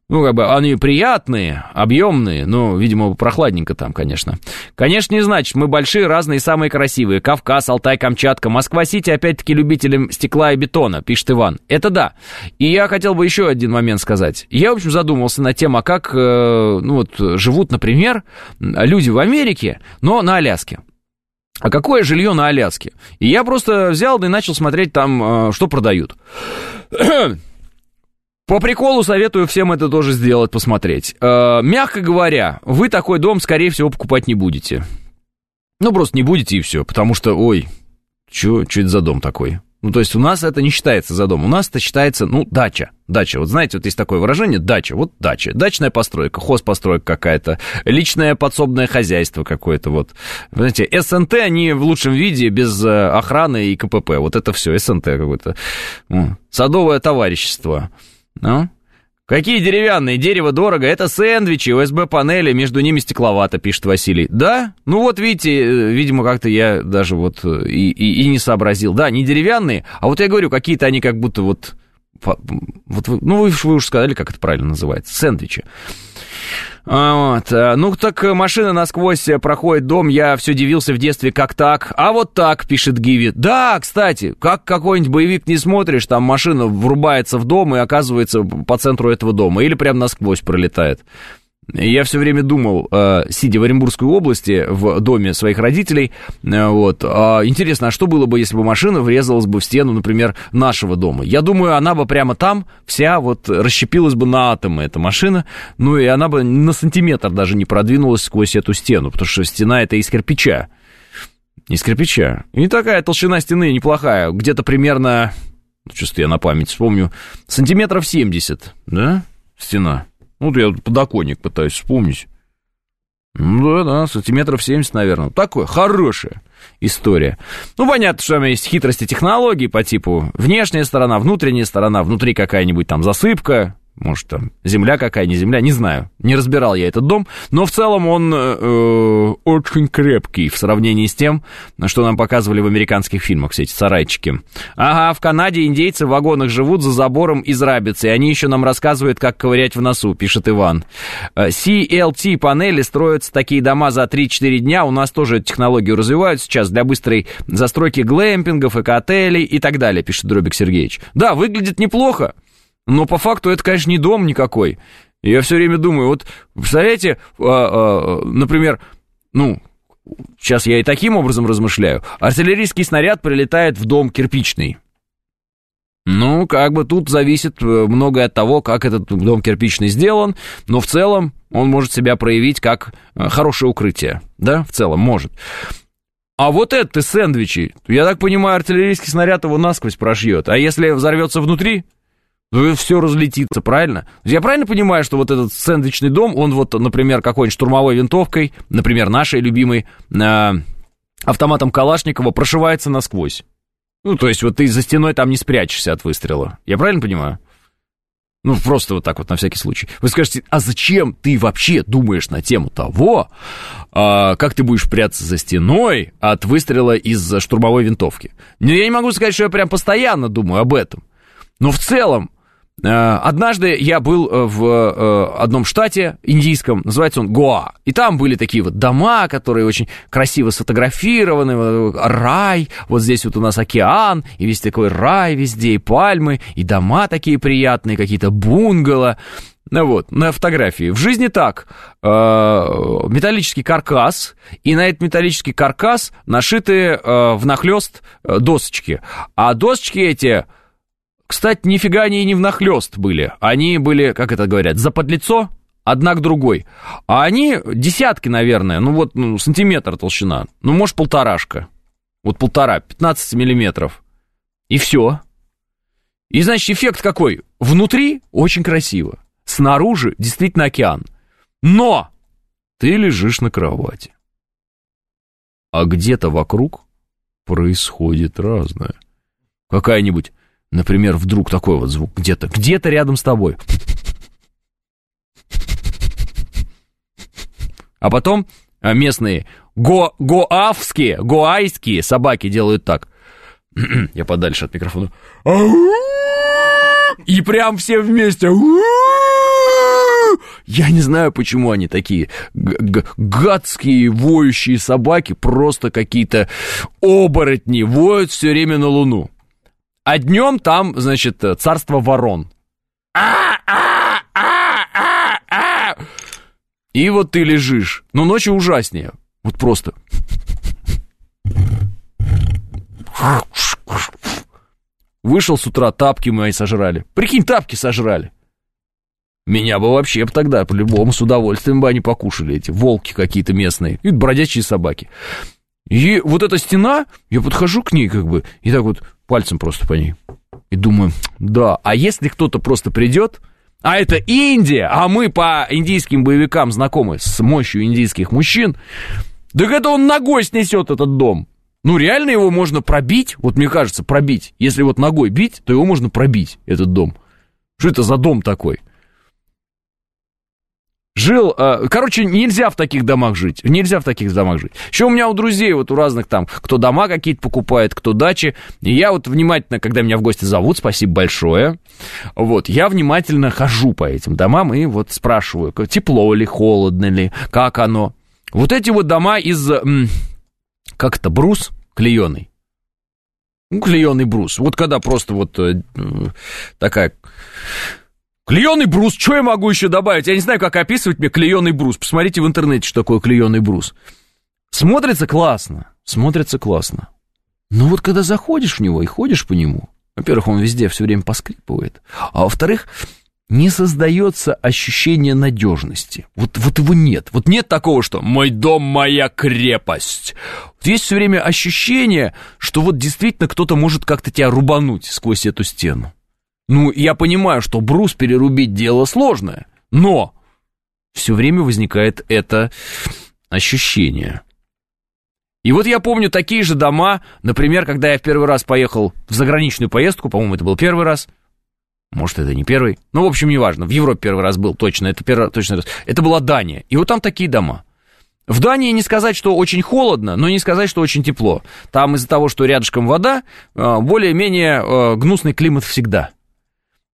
Ну, как бы они приятные, объемные, но, видимо, прохладненько там, конечно. Конечно, не значит, мы большие, разные, самые красивые. Кавказ, Алтай, Камчатка, Москва-Сити, опять-таки, любителям стекла и бетона, пишет Иван. Это да. И я хотел бы еще один момент сказать. Я, в общем, задумался на тему, а как, э, ну, вот, живут, например, люди в Америке, но на Аляске. А какое жилье на Аляске? И я просто взял да и начал смотреть там, э, что продают. По приколу советую всем это тоже сделать, посмотреть. Э, мягко говоря, вы такой дом, скорее всего, покупать не будете. Ну, просто не будете и все, потому что, ой, что это за дом такой? Ну, то есть у нас это не считается за дом, у нас это считается, ну, дача. Дача, вот знаете, вот есть такое выражение, дача, вот дача. Дачная постройка, хозпостройка какая-то, личное подсобное хозяйство какое-то, вот. Знаете, СНТ, они в лучшем виде, без э, охраны и КПП, вот это все, СНТ какое-то. Садовое товарищество. Ну? Какие деревянные? Дерево дорого. Это сэндвичи, УСБ-панели, между ними стекловато, пишет Василий. Да? Ну вот видите, э, видимо, как-то я даже вот э, и, и, и не сообразил. Да, не деревянные, а вот я говорю, какие-то они как будто вот... вот ну, вы, вы уже сказали, как это правильно называется. Сэндвичи. Вот. Э, ну, так машина насквозь проходит дом, я все дивился в детстве, как так. А вот так, пишет Гиви. Да, кстати, как какой-нибудь боевик не смотришь, там машина врубается в дом и оказывается по центру этого дома. Или прям насквозь пролетает. Я все время думал, э, сидя в Оренбургской области, в доме своих родителей, э, вот, а интересно, а что было бы, если бы машина врезалась бы в стену, например, нашего дома? Я думаю, она бы прямо там вся вот расщепилась бы на атомы, эта машина, ну и она бы на сантиметр даже не продвинулась сквозь эту стену, потому что стена это из кирпича. Из кирпича. И такая толщина стены неплохая, где-то примерно, чувствую я на память вспомню, сантиметров 70, да, стена. Ну, я подоконник пытаюсь вспомнить. Ну, да, да, сантиметров 70, наверное. Такое, хорошая история. Ну, понятно, что там есть хитрости технологий по типу внешняя сторона, внутренняя сторона, внутри какая-нибудь там засыпка, может, там земля какая, не земля, не знаю. Не разбирал я этот дом, но в целом он э, очень крепкий в сравнении с тем, что нам показывали в американских фильмах, все эти сарайчики. Ага, в Канаде индейцы в вагонах живут за забором из рабицы, и они еще нам рассказывают, как ковырять в носу, пишет Иван. Э, CLT-панели строятся такие дома за 3-4 дня, у нас тоже технологию развивают сейчас для быстрой застройки глэмпингов, эко-отелей и так далее, пишет Дробик Сергеевич. Да, выглядит неплохо. Но по факту это, конечно, не дом никакой. Я все время думаю, вот, представляете, а, а, например, ну, сейчас я и таким образом размышляю, артиллерийский снаряд прилетает в дом кирпичный. Ну, как бы тут зависит э, многое от того, как этот дом кирпичный сделан, но в целом он может себя проявить как э, хорошее укрытие, да, в целом может. А вот это сэндвичи, я так понимаю, артиллерийский снаряд его насквозь прошьет, а если взорвется внутри, ну, все разлетится, правильно? Я правильно понимаю, что вот этот сэндвичный дом, он вот, например, какой-нибудь штурмовой винтовкой, например, нашей любимой, э, автоматом Калашникова прошивается насквозь? Ну, то есть вот ты за стеной там не спрячешься от выстрела. Я правильно понимаю? Ну, просто вот так вот, на всякий случай. Вы скажете, а зачем ты вообще думаешь на тему того, а, как ты будешь прятаться за стеной от выстрела из штурмовой винтовки? Ну, я не могу сказать, что я прям постоянно думаю об этом. Но в целом, Э, однажды я был э, в э, одном штате индийском, называется он Гоа, и там были такие вот дома, которые очень красиво сфотографированы, рай, вот здесь вот у нас океан, и весь такой рай везде, и пальмы, и дома такие приятные, какие-то бунгало, ну вот, на фотографии. В жизни так. металлический каркас, и на этот металлический каркас нашиты внахлёст досочки. А досочки эти кстати, нифига они и не внахлёст были. Они были, как это говорят, за подлицо, одна к другой. А они десятки, наверное, ну вот ну, сантиметр толщина. Ну, может, полторашка. Вот полтора, 15 миллиметров. И все. И, значит, эффект какой? Внутри очень красиво. Снаружи действительно океан. Но ты лежишь на кровати. А где-то вокруг происходит разное. Какая-нибудь Например, вдруг такой вот звук где-то, где-то рядом с тобой. А потом а, местные го, гоавские, гоайские собаки делают так. Я подальше от микрофона. И прям все вместе. Я не знаю, почему они такие гадские воющие собаки, просто какие-то оборотни, воют все время на Луну. А днем там, значит, царство ворон. И вот ты лежишь. Но ночью ужаснее. Вот просто. Вышел с утра, тапки мои сожрали. Прикинь, тапки сожрали. Меня бы вообще тогда по-любому с удовольствием бы они покушали, эти волки какие-то местные. И бродячие собаки. И вот эта стена, я подхожу к ней как бы, и так вот пальцем просто по ней. И думаю, да, а если кто-то просто придет, а это Индия, а мы по индийским боевикам знакомы с мощью индийских мужчин, так это он ногой снесет этот дом. Ну, реально его можно пробить, вот мне кажется, пробить. Если вот ногой бить, то его можно пробить, этот дом. Что это за дом такой? Жил, э, короче, нельзя в таких домах жить, нельзя в таких домах жить. Еще у меня у друзей, вот у разных там, кто дома какие-то покупает, кто дачи, и я вот внимательно, когда меня в гости зовут, спасибо большое, вот, я внимательно хожу по этим домам и вот спрашиваю, тепло ли, холодно ли, как оно. Вот эти вот дома из, как это, брус клееный, ну, клееный брус. Вот когда просто вот э, такая Клееный брус, что я могу еще добавить? Я не знаю, как описывать мне клееный брус. Посмотрите в интернете, что такое клееный брус. Смотрится классно, смотрится классно. Но вот когда заходишь в него и ходишь по нему, во-первых, он везде все время поскрипывает, а во-вторых, не создается ощущение надежности. Вот, вот его нет. Вот нет такого, что «мой дом, моя крепость». Вот есть все время ощущение, что вот действительно кто-то может как-то тебя рубануть сквозь эту стену. Ну, я понимаю, что брус перерубить дело сложное, но все время возникает это ощущение. И вот я помню такие же дома, например, когда я в первый раз поехал в заграничную поездку, по-моему, это был первый раз, может, это не первый, ну, в общем, неважно, в Европе первый раз был, точно, это первый точно раз. Это была Дания, и вот там такие дома. В Дании не сказать, что очень холодно, но не сказать, что очень тепло. Там из-за того, что рядышком вода, а, более-менее а, гнусный климат всегда –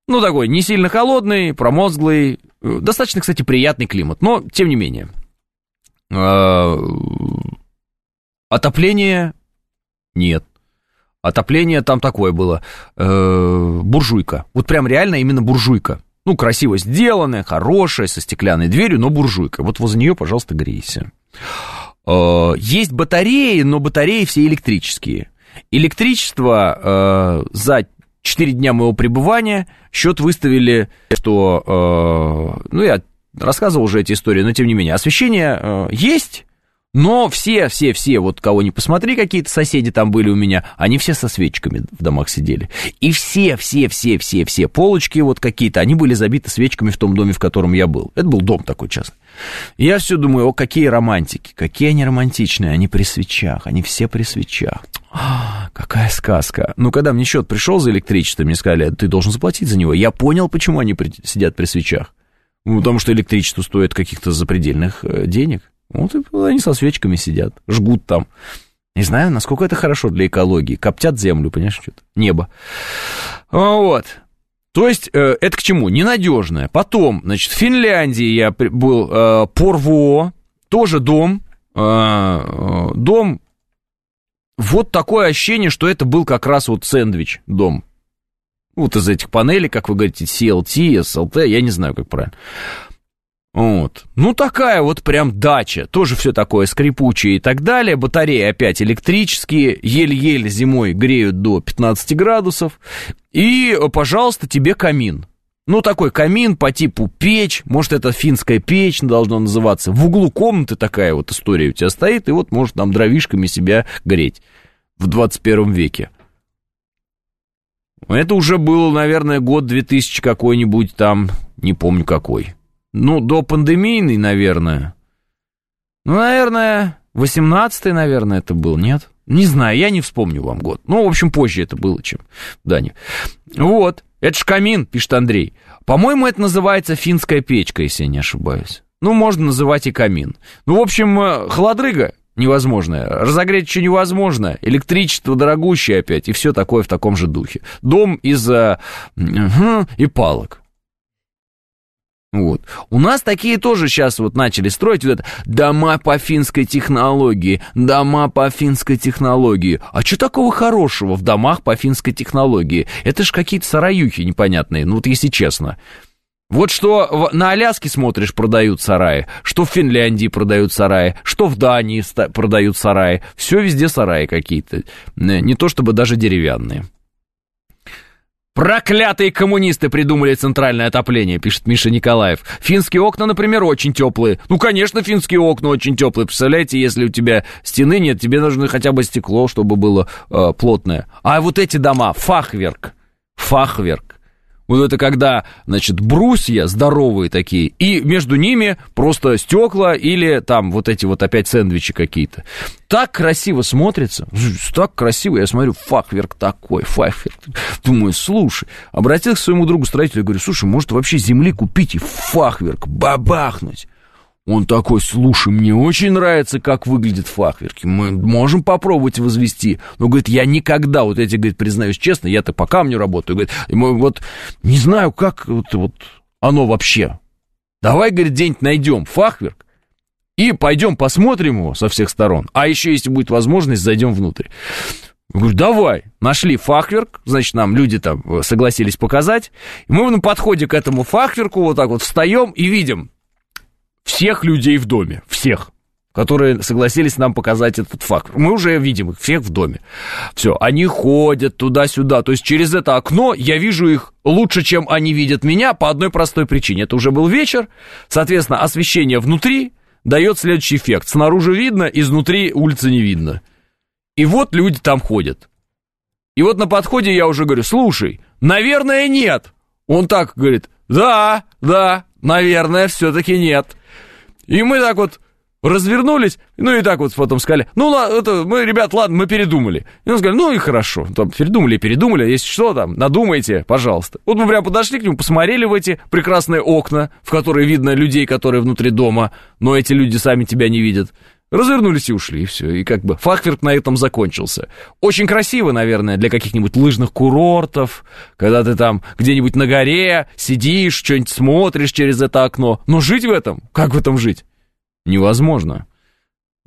ну, такой не сильно холодный, промозглый, э, достаточно, кстати, приятный климат, но тем не менее. А, отопление нет. Отопление там такое было. Э, буржуйка. Вот прям реально именно буржуйка. Ну, красиво сделанная, хорошая, со стеклянной дверью, но буржуйка. Вот возле нее, пожалуйста, грейся. Э, есть батареи, но батареи все электрические. Электричество за 4 дня моего пребывания, счет выставили, что, э, ну, я рассказывал уже эти истории, но тем не менее, освещение э, есть, но все, все, все, вот кого не посмотри, какие-то соседи там были у меня, они все со свечками в домах сидели. И все, все, все, все, все полочки вот какие-то, они были забиты свечками в том доме, в котором я был. Это был дом такой частный. Я все думаю, о, какие романтики, какие они романтичные, они при свечах, они все при свечах. А, какая сказка. Ну, когда мне счет пришел за электричество, мне сказали, ты должен заплатить за него. Я понял, почему они при, сидят при свечах. Ну, потому что электричество стоит каких-то запредельных э, денег. Вот и они со свечками сидят, жгут там. Не знаю, насколько это хорошо для экологии. Коптят землю, понимаешь, что-то. Небо. Вот. То есть, э, это к чему? Ненадежное. Потом, значит, в Финляндии я был э, Порво, тоже дом, э, э, дом, вот такое ощущение, что это был как раз вот сэндвич дом. Вот из этих панелей, как вы говорите, CLT, SLT, я не знаю, как правильно. Вот. Ну, такая вот прям дача. Тоже все такое скрипучее и так далее. Батареи опять электрические. Еле-еле зимой греют до 15 градусов. И, пожалуйста, тебе камин. Ну, такой камин по типу печь, может, это финская печь должно называться. В углу комнаты такая вот история у тебя стоит, и вот может там дровишками себя греть в 21 веке. Это уже был, наверное, год 2000 какой-нибудь там, не помню какой. Ну, до пандемийный, наверное. Ну, наверное, 18-й, наверное, это был, нет? Не знаю, я не вспомню вам год. Ну, в общем, позже это было, чем в Дании. Вот, это ж камин, пишет Андрей. По-моему, это называется финская печка, если я не ошибаюсь. Ну, можно называть и камин. Ну, в общем, э, холодрыга невозможная. Разогреть еще невозможно. Электричество дорогущее опять. И все такое в таком же духе. Дом из uh, и палок. Вот. У нас такие тоже сейчас вот начали строить вот это дома по финской технологии, дома по финской технологии. А что такого хорошего в домах по финской технологии? Это ж какие-то сараюхи непонятные, ну вот если честно. Вот что на Аляске смотришь, продают сараи, что в Финляндии продают сараи, что в Дании продают сараи. Все везде сараи какие-то. Не то чтобы даже деревянные. Проклятые коммунисты придумали центральное отопление, пишет Миша Николаев. Финские окна, например, очень теплые. Ну, конечно, финские окна очень теплые. Представляете, если у тебя стены нет, тебе нужно хотя бы стекло, чтобы было э, плотное. А вот эти дома, фахверк, фахверк. Вот это когда, значит, брусья здоровые такие, и между ними просто стекла или там вот эти вот опять сэндвичи какие-то. Так красиво смотрится, так красиво, я смотрю, фахверк такой, фахверк. Думаю, слушай, обратился к своему другу строителю, говорю, слушай, может вообще земли купить и фахверк бабахнуть? Он такой, слушай, мне очень нравится, как выглядят фахверки. Мы можем попробовать возвести. Но, говорит, я никогда, вот эти, говорит, признаюсь честно, я-то по камню работаю. Говорит, вот не знаю, как вот, вот оно вообще. Давай, говорит, день найдем фахверк и пойдем посмотрим его со всех сторон. А еще, если будет возможность, зайдем внутрь. Я говорю, давай. Нашли фахверк, значит, нам люди там согласились показать. И мы на подходе к этому фахверку вот так вот встаем и видим, всех людей в доме, всех, которые согласились нам показать этот факт. Мы уже видим их всех в доме. Все, они ходят туда-сюда. То есть через это окно я вижу их лучше, чем они видят меня по одной простой причине. Это уже был вечер, соответственно, освещение внутри дает следующий эффект. Снаружи видно, изнутри улицы не видно. И вот люди там ходят. И вот на подходе я уже говорю, слушай, наверное, нет. Он так говорит, да, да, наверное, все-таки нет. И мы так вот развернулись, ну и так вот потом сказали, ну, это, мы, ребят, ладно, мы передумали. И он сказали, ну и хорошо, там, передумали, передумали, а если что, там, надумайте, пожалуйста. Вот мы прям подошли к нему, посмотрели в эти прекрасные окна, в которые видно людей, которые внутри дома, но эти люди сами тебя не видят. Развернулись и ушли, и все. И как бы фахверк на этом закончился. Очень красиво, наверное, для каких-нибудь лыжных курортов, когда ты там где-нибудь на горе сидишь, что-нибудь смотришь через это окно. Но жить в этом, как в этом жить? Невозможно.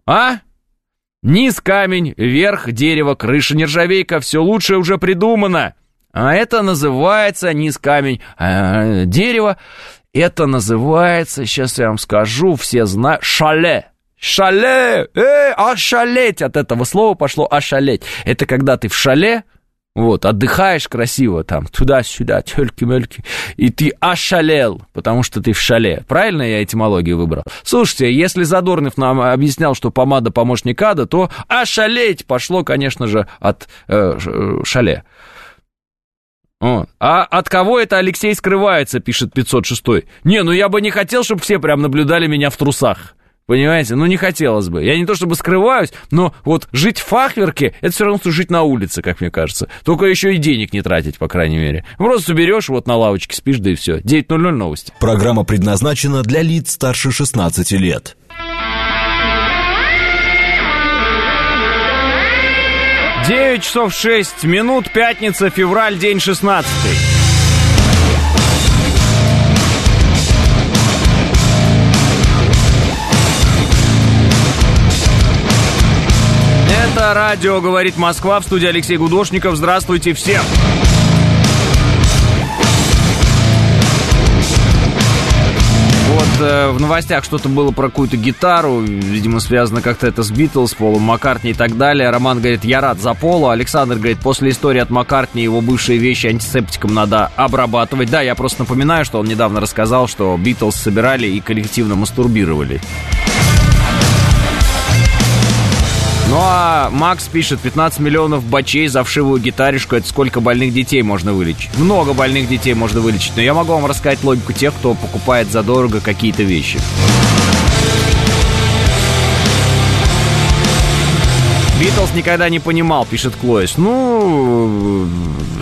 А? Низ камень, верх дерево, крыша нержавейка, все лучшее уже придумано. А это называется низ камень, а, дерево. Это называется, сейчас я вам скажу, все знают, шале. Шале! Эй, ошалеть! От этого слова пошло ошалеть. Это когда ты в шале, вот, отдыхаешь красиво там, туда-сюда, тельки-мельки, и ты ошалел, потому что ты в шале. Правильно я этимологию выбрал? Слушайте, если Задорнов нам объяснял, что помада помощник ада, то ошалеть пошло, конечно же, от э, шале. Вот. А от кого это Алексей скрывается, пишет 506 Не, ну я бы не хотел, чтобы все прям наблюдали меня в трусах. Понимаете? Ну, не хотелось бы. Я не то чтобы скрываюсь, но вот жить в фахверке, это все равно, что жить на улице, как мне кажется. Только еще и денег не тратить, по крайней мере. Просто берешь, вот на лавочке спишь, да и все. 9.00 новости. Программа предназначена для лиц старше 16 лет. Девять часов шесть минут, пятница, февраль, день шестнадцатый. Это радио «Говорит Москва» в студии Алексей Гудошников. Здравствуйте всем! Вот э, в новостях что-то было про какую-то гитару, видимо, связано как-то это с Битлз, Полом Маккартни и так далее. Роман говорит, я рад за Пола. Александр говорит, после истории от Маккартни его бывшие вещи антисептиком надо обрабатывать. Да, я просто напоминаю, что он недавно рассказал, что Битлз собирали и коллективно мастурбировали. Ну а Макс пишет, 15 миллионов бачей за вшивую гитаришку, это сколько больных детей можно вылечить? Много больных детей можно вылечить, но я могу вам рассказать логику тех, кто покупает задорого какие-то вещи. Битлз никогда не понимал, пишет Клоис. Ну,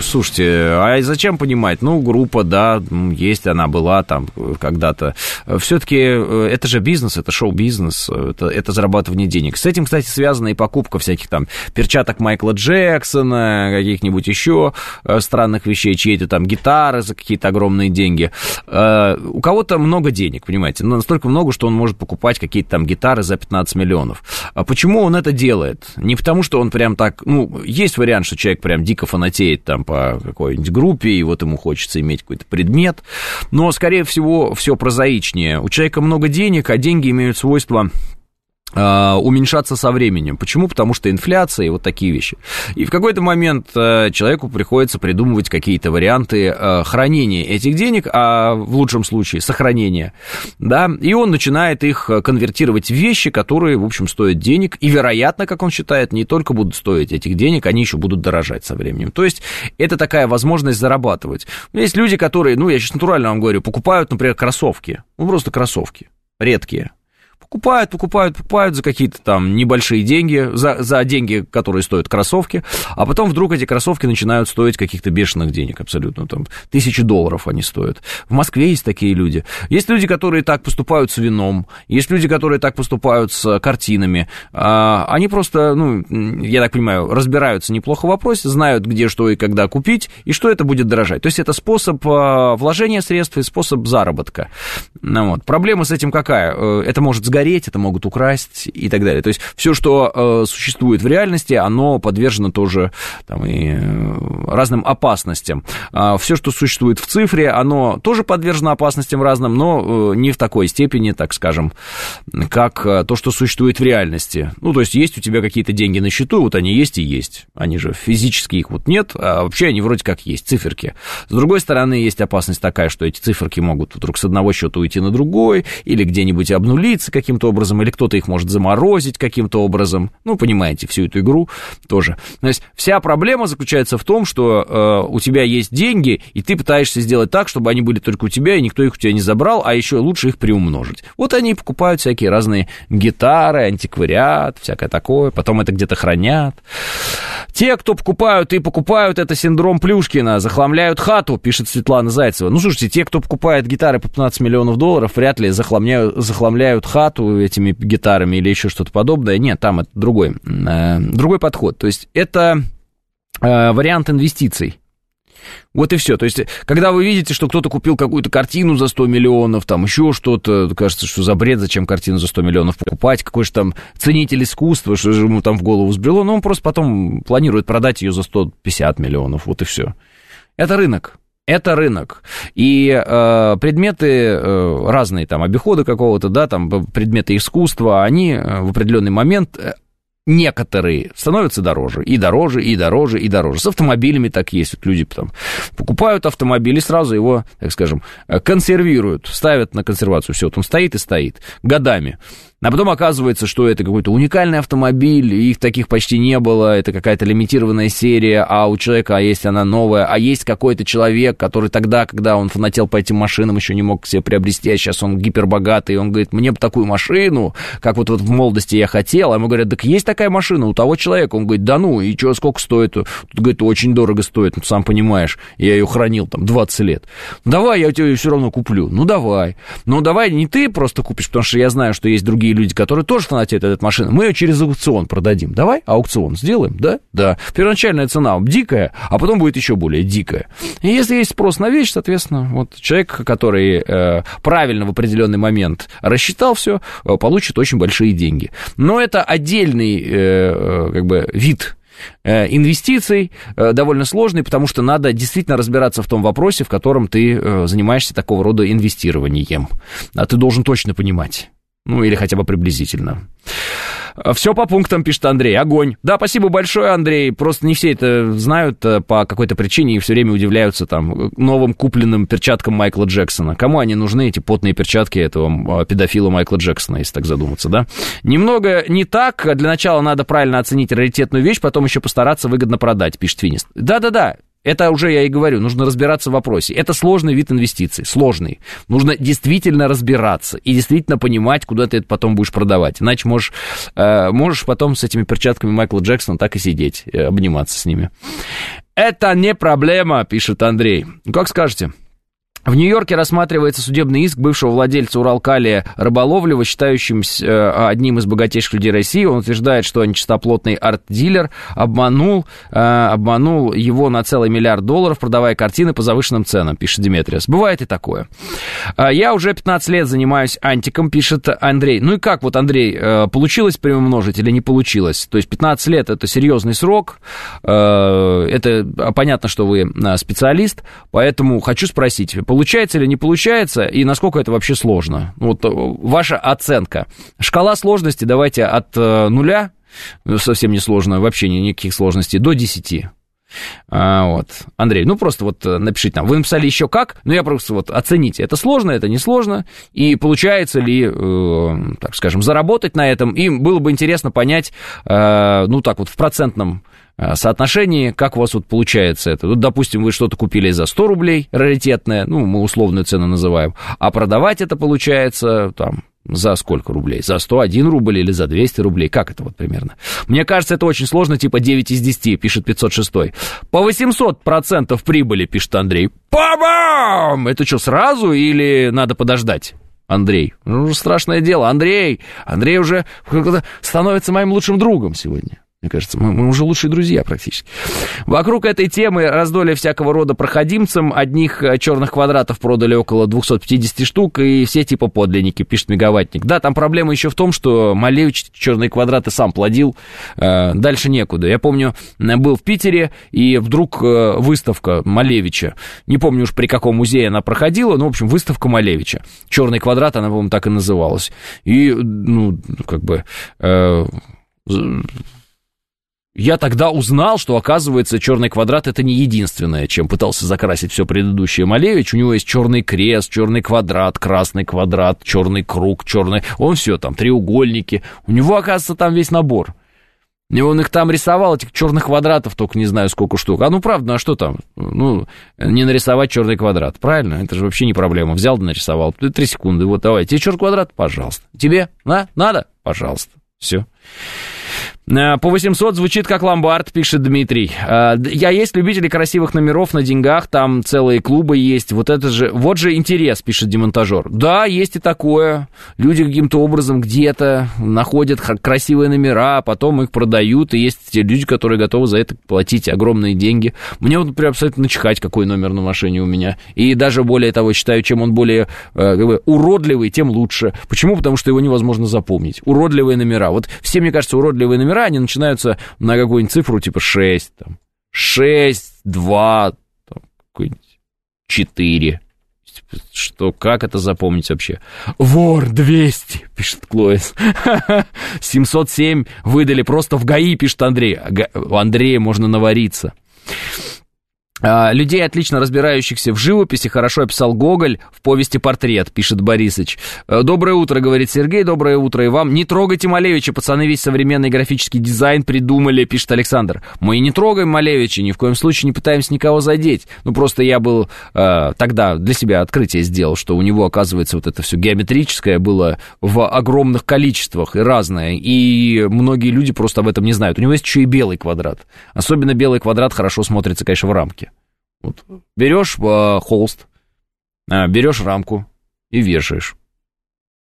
слушайте, а зачем понимать? Ну, группа, да, есть она была там когда-то. Все-таки э, это же бизнес, это шоу-бизнес, это, это зарабатывание денег. С этим, кстати, связана и покупка всяких там перчаток Майкла Джексона, каких-нибудь еще э, странных вещей, чьи-то там гитары за какие-то огромные деньги. Э, у кого-то много денег, понимаете, настолько много, что он может покупать какие-то там гитары за 15 миллионов. А почему он это делает? Не потому, что он прям так... Ну, есть вариант, что человек прям дико фанатеет там по какой-нибудь группе, и вот ему хочется иметь какой-то предмет. Но, скорее всего, все прозаичнее. У человека много денег, а деньги имеют свойство уменьшаться со временем. Почему? Потому что инфляция и вот такие вещи. И в какой-то момент э, человеку приходится придумывать какие-то варианты э, хранения этих денег, а в лучшем случае сохранения, да, и он начинает их конвертировать в вещи, которые, в общем, стоят денег, и, вероятно, как он считает, не только будут стоить этих денег, они еще будут дорожать со временем. То есть это такая возможность зарабатывать. Есть люди, которые, ну, я сейчас натурально вам говорю, покупают, например, кроссовки, ну, просто кроссовки, редкие, Покупают, покупают, покупают за какие-то там небольшие деньги, за, за деньги, которые стоят кроссовки, а потом вдруг эти кроссовки начинают стоить каких-то бешеных денег абсолютно, там, тысячи долларов они стоят. В Москве есть такие люди. Есть люди, которые так поступают с вином, есть люди, которые так поступают с картинами. А, они просто, ну, я так понимаю, разбираются неплохо в вопросе, знают, где что и когда купить, и что это будет дорожать. То есть это способ а, вложения средств и способ заработка. Ну, вот. Проблема с этим какая? Э, это может сгореть это могут украсть и так далее. То есть все, что э, существует в реальности, оно подвержено тоже там, и э, разным опасностям. А все, что существует в цифре, оно тоже подвержено опасностям разным, но э, не в такой степени, так скажем, как то, что существует в реальности. Ну, то есть есть у тебя какие-то деньги на счету, вот они есть и есть. Они же физически их вот нет, а вообще они вроде как есть, циферки. С другой стороны, есть опасность такая, что эти циферки могут вдруг с одного счета уйти на другой, или где-нибудь обнулиться каким-то образом, или кто-то их может заморозить каким-то образом. Ну, понимаете, всю эту игру тоже. То есть вся проблема заключается в том, что э, у тебя есть деньги, и ты пытаешься сделать так, чтобы они были только у тебя, и никто их у тебя не забрал, а еще лучше их приумножить. Вот они покупают всякие разные гитары, антиквариат, всякое такое, потом это где-то хранят. Те, кто покупают и покупают, это синдром Плюшкина, захламляют хату, пишет Светлана Зайцева. Ну, слушайте, те, кто покупает гитары по 15 миллионов долларов, вряд ли захламляют, захламляют хату этими гитарами или еще что-то подобное. Нет, там это другой, э, другой подход. То есть это э, вариант инвестиций. Вот и все. То есть, когда вы видите, что кто-то купил какую-то картину за 100 миллионов, там еще что-то, кажется, что за бред, зачем картину за 100 миллионов покупать, какой же там ценитель искусства, что же ему там в голову сбрело, но он просто потом планирует продать ее за 150 миллионов, вот и все. Это рынок. Это рынок. И э, предметы э, разные, там, обихода какого-то, да, там, предметы искусства, они э, в определенный момент э, некоторые становятся дороже, и дороже, и дороже, и дороже. С автомобилями так есть. Вот люди там покупают автомобиль и сразу его, так скажем, э, консервируют, ставят на консервацию. Все, вот он стоит и стоит годами. А потом оказывается, что это какой-то уникальный автомобиль, их таких почти не было, это какая-то лимитированная серия, а у человека, а есть она новая, а есть какой-то человек, который тогда, когда он фанател по этим машинам, еще не мог себе приобрести, а сейчас он гипербогатый, и он говорит, мне бы такую машину, как вот, вот в молодости я хотел, а ему говорят, так есть такая машина у того человека, он говорит, да ну, и что, сколько стоит? Тут, говорит, очень дорого стоит, ну, сам понимаешь, я ее хранил там 20 лет. Давай, я тебе ее все равно куплю, ну, давай. Ну, давай не ты просто купишь, потому что я знаю, что есть другие другие люди, которые тоже фанатеют от этой машины, мы ее через аукцион продадим. Давай аукцион сделаем, да? Да. Первоначальная цена дикая, а потом будет еще более дикая. И если есть спрос на вещь, соответственно, вот человек, который э, правильно в определенный момент рассчитал все, э, получит очень большие деньги. Но это отдельный э, э как бы вид Э, инвестиций довольно сложный, потому что надо действительно разбираться в том вопросе, в котором ты занимаешься такого рода инвестированием. А ты должен точно понимать. Ну, или хотя бы приблизительно. Все по пунктам, пишет Андрей. Огонь. Да, спасибо большое, Андрей. Просто не все это знают э, по какой-то причине и все время удивляются там новым купленным перчаткам Майкла Джексона. Кому они нужны, эти потные перчатки этого педофила Майкла Джексона, если так задуматься, да? Немного не так. Для начала надо правильно оценить раритетную вещь, потом еще постараться выгодно продать, пишет Финист. Да-да-да, это уже я и говорю, нужно разбираться в вопросе. Это сложный вид инвестиций, сложный. Нужно действительно разбираться и действительно понимать, куда ты это потом будешь продавать. Иначе можешь, э, можешь потом с этими перчатками Майкла Джексона так и сидеть, э, обниматься с ними. Это не проблема, пишет Андрей. Как скажете? В Нью-Йорке рассматривается судебный иск бывшего владельца Уралкалия Рыболовлева, считающимся э, одним из богатейших людей России. Он утверждает, что нечистоплотный арт-дилер обманул, э, обманул его на целый миллиард долларов, продавая картины по завышенным ценам, пишет Диметриас. Бывает и такое. Э, я уже 15 лет занимаюсь антиком, пишет Андрей. Ну и как вот, Андрей, получилось приумножить или не получилось? То есть 15 лет это серьезный срок, это понятно, что вы специалист, поэтому хочу спросить, Получается или не получается, и насколько это вообще сложно? Вот э, ваша оценка. Шкала сложности давайте от э, нуля, ну, совсем не сложно, вообще никаких сложностей, до 10. А, вот. Андрей, ну просто вот э, напишите нам. Вы написали еще как, но я просто вот оцените, это сложно, это не сложно, и получается ли, э, так скажем, заработать на этом. И было бы интересно понять, э, ну так вот в процентном Э, соотношении, как у вас вот получается это? Вот, допустим, вы что-то купили за 100 рублей, раритетное, ну, мы условную цену называем, а продавать это получается там за сколько рублей? За 101 рубль или за 200 рублей? Как это вот примерно? Мне кажется, это очень сложно, типа 9 из 10, пишет 506. По 800% прибыли, пишет Андрей. Па-бам! Это что, сразу или надо подождать? Андрей. Ну, страшное дело. Андрей! Андрей уже становится моим лучшим другом сегодня. Мне кажется, мы, мы уже лучшие друзья практически. Вокруг этой темы раздолье всякого рода проходимцам. Одних э, черных квадратов продали около 250 штук, и все типа подлинники, пишет Мегаваттник. Да, там проблема еще в том, что Малевич черные квадраты сам плодил. Э, дальше некуда. Я помню, был в Питере, и вдруг э, выставка Малевича. Не помню уж при каком музее она проходила, но, в общем, выставка Малевича. Черный квадрат, она, по-моему, так и называлась. И, ну, как бы я тогда узнал, что, оказывается, черный квадрат это не единственное, чем пытался закрасить все предыдущее Малевич. У него есть черный крест, черный квадрат, красный квадрат, черный круг, черный. Он все там, треугольники. У него, оказывается, там весь набор. И он их там рисовал, этих черных квадратов, только не знаю сколько штук. А ну правда, а что там? Ну, не нарисовать черный квадрат, правильно? Это же вообще не проблема. Взял да нарисовал. Три секунды. Вот давай, тебе черный квадрат? Пожалуйста. Тебе? На? Надо? Пожалуйста. Все. Э, по 800 звучит как ломбард, пишет Дмитрий. Э, я есть любители красивых номеров на деньгах, там целые клубы есть. Вот это же, вот же интерес, пишет демонтажер. Да, есть и такое. Люди каким-то образом где-то находят красивые номера, потом их продают, и есть те люди, которые готовы за это платить огромные деньги. Мне вот, например, абсолютно начихать, какой номер на машине у меня. И даже более того, считаю, чем он более э, как бы, уродливый, тем лучше. Почему? Потому что его невозможно запомнить. Уродливые номера. Вот все, мне кажется, уродливые номера номера, они начинаются на какую-нибудь цифру типа 6, там, 6, 2, там, какой-нибудь 4. Что, как это запомнить вообще? Вор 200, пишет Клоис. 707 выдали просто в ГАИ, пишет Андрей. У Андрея можно навариться. А, людей, отлично разбирающихся в живописи, хорошо описал Гоголь в повести «Портрет», пишет Борисыч. «Э, доброе утро, говорит Сергей, доброе утро и вам. Не трогайте Малевича, пацаны весь современный графический дизайн придумали, пишет Александр. Мы не трогаем Малевича, ни в коем случае не пытаемся никого задеть. Ну, просто я был э, тогда для себя открытие сделал, что у него, оказывается, вот это все геометрическое было в огромных количествах и разное, и многие люди просто об этом не знают. У него есть еще и белый квадрат. Особенно белый квадрат хорошо смотрится, конечно, в рамке. Вот. Берешь э, холст, э, берешь рамку и вешаешь.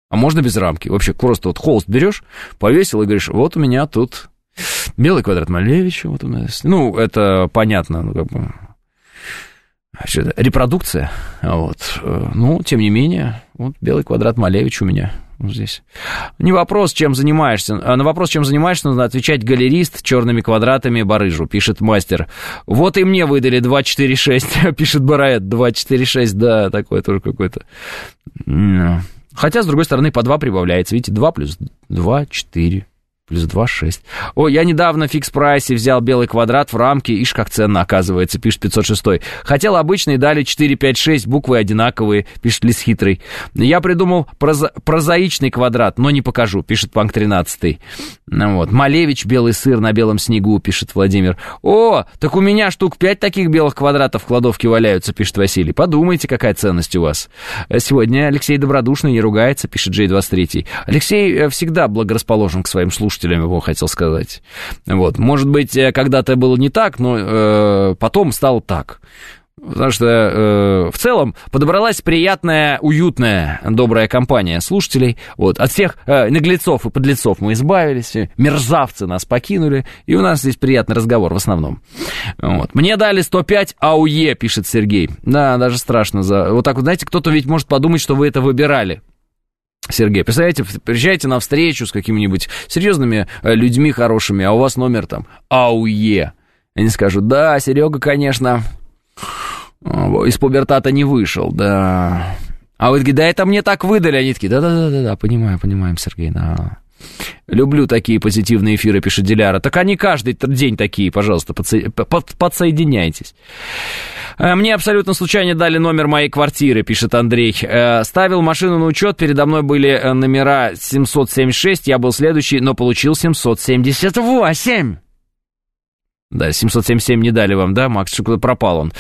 А можно без рамки. Вообще просто вот холст берешь, повесил и говоришь, вот у меня тут белый квадрат Малевича. Вот у меня... Ну, это понятно, ну, как бы... Репродукция, вот. Ну, тем не менее, вот белый квадрат Малевич у меня здесь. Не вопрос, чем занимаешься. А на вопрос, чем занимаешься, нужно отвечать галерист черными квадратами барыжу, пишет мастер. Вот и мне выдали 246, пишет Бараэт. 246, да, такое тоже какое-то. Хотя, с другой стороны, по 2 прибавляется. Видите, 2 плюс 2, 4 плюс 2, 6. О, я недавно в фикс-прайсе взял белый квадрат в рамке, ишь, как ценно оказывается, пишет 506. Хотел обычный, дали 4, 5, 6, буквы одинаковые, пишет Лис Хитрый. Я придумал проза- прозаичный квадрат, но не покажу, пишет Панк 13. Ну вот, Малевич, белый сыр на белом снегу, пишет Владимир. О, так у меня штук 5 таких белых квадратов в кладовке валяются, пишет Василий. Подумайте, какая ценность у вас. Сегодня Алексей добродушный, не ругается, пишет Джей 23. Алексей э, всегда благорасположен к своим слушателям слушателям его хотел сказать. Вот. Может быть, э, когда-то было не так, но э, потом стало так. Потому что э, в целом подобралась приятная, уютная, добрая компания слушателей. Вот, от всех э, наглецов и подлецов мы избавились, мерзавцы нас покинули, и у нас здесь приятный разговор в основном. Вот. Мне дали 105 АУЕ, пишет Сергей. Да, даже страшно. За... Вот так вот, знаете, кто-то ведь может подумать, что вы это выбирали. Сергей, представляете, приезжаете на встречу с какими-нибудь серьезными э, людьми хорошими, а у вас номер там АУЕ. Они скажут, да, Серега, конечно, из пубертата не вышел, да. А вы такие, да это мне так выдали. Они такие, да-да-да-да, понимаю, понимаем, Сергей, да. Люблю такие позитивные эфиры, пишет Диляра. Так они каждый день такие, пожалуйста, подсо... под... подсоединяйтесь. Э, мне абсолютно случайно дали номер моей квартиры, пишет Андрей. Э, ставил машину на учет, передо мной были э, номера 776, я был следующий, но получил 778. Да, 777 не дали вам, да, Макс? Что пропал он.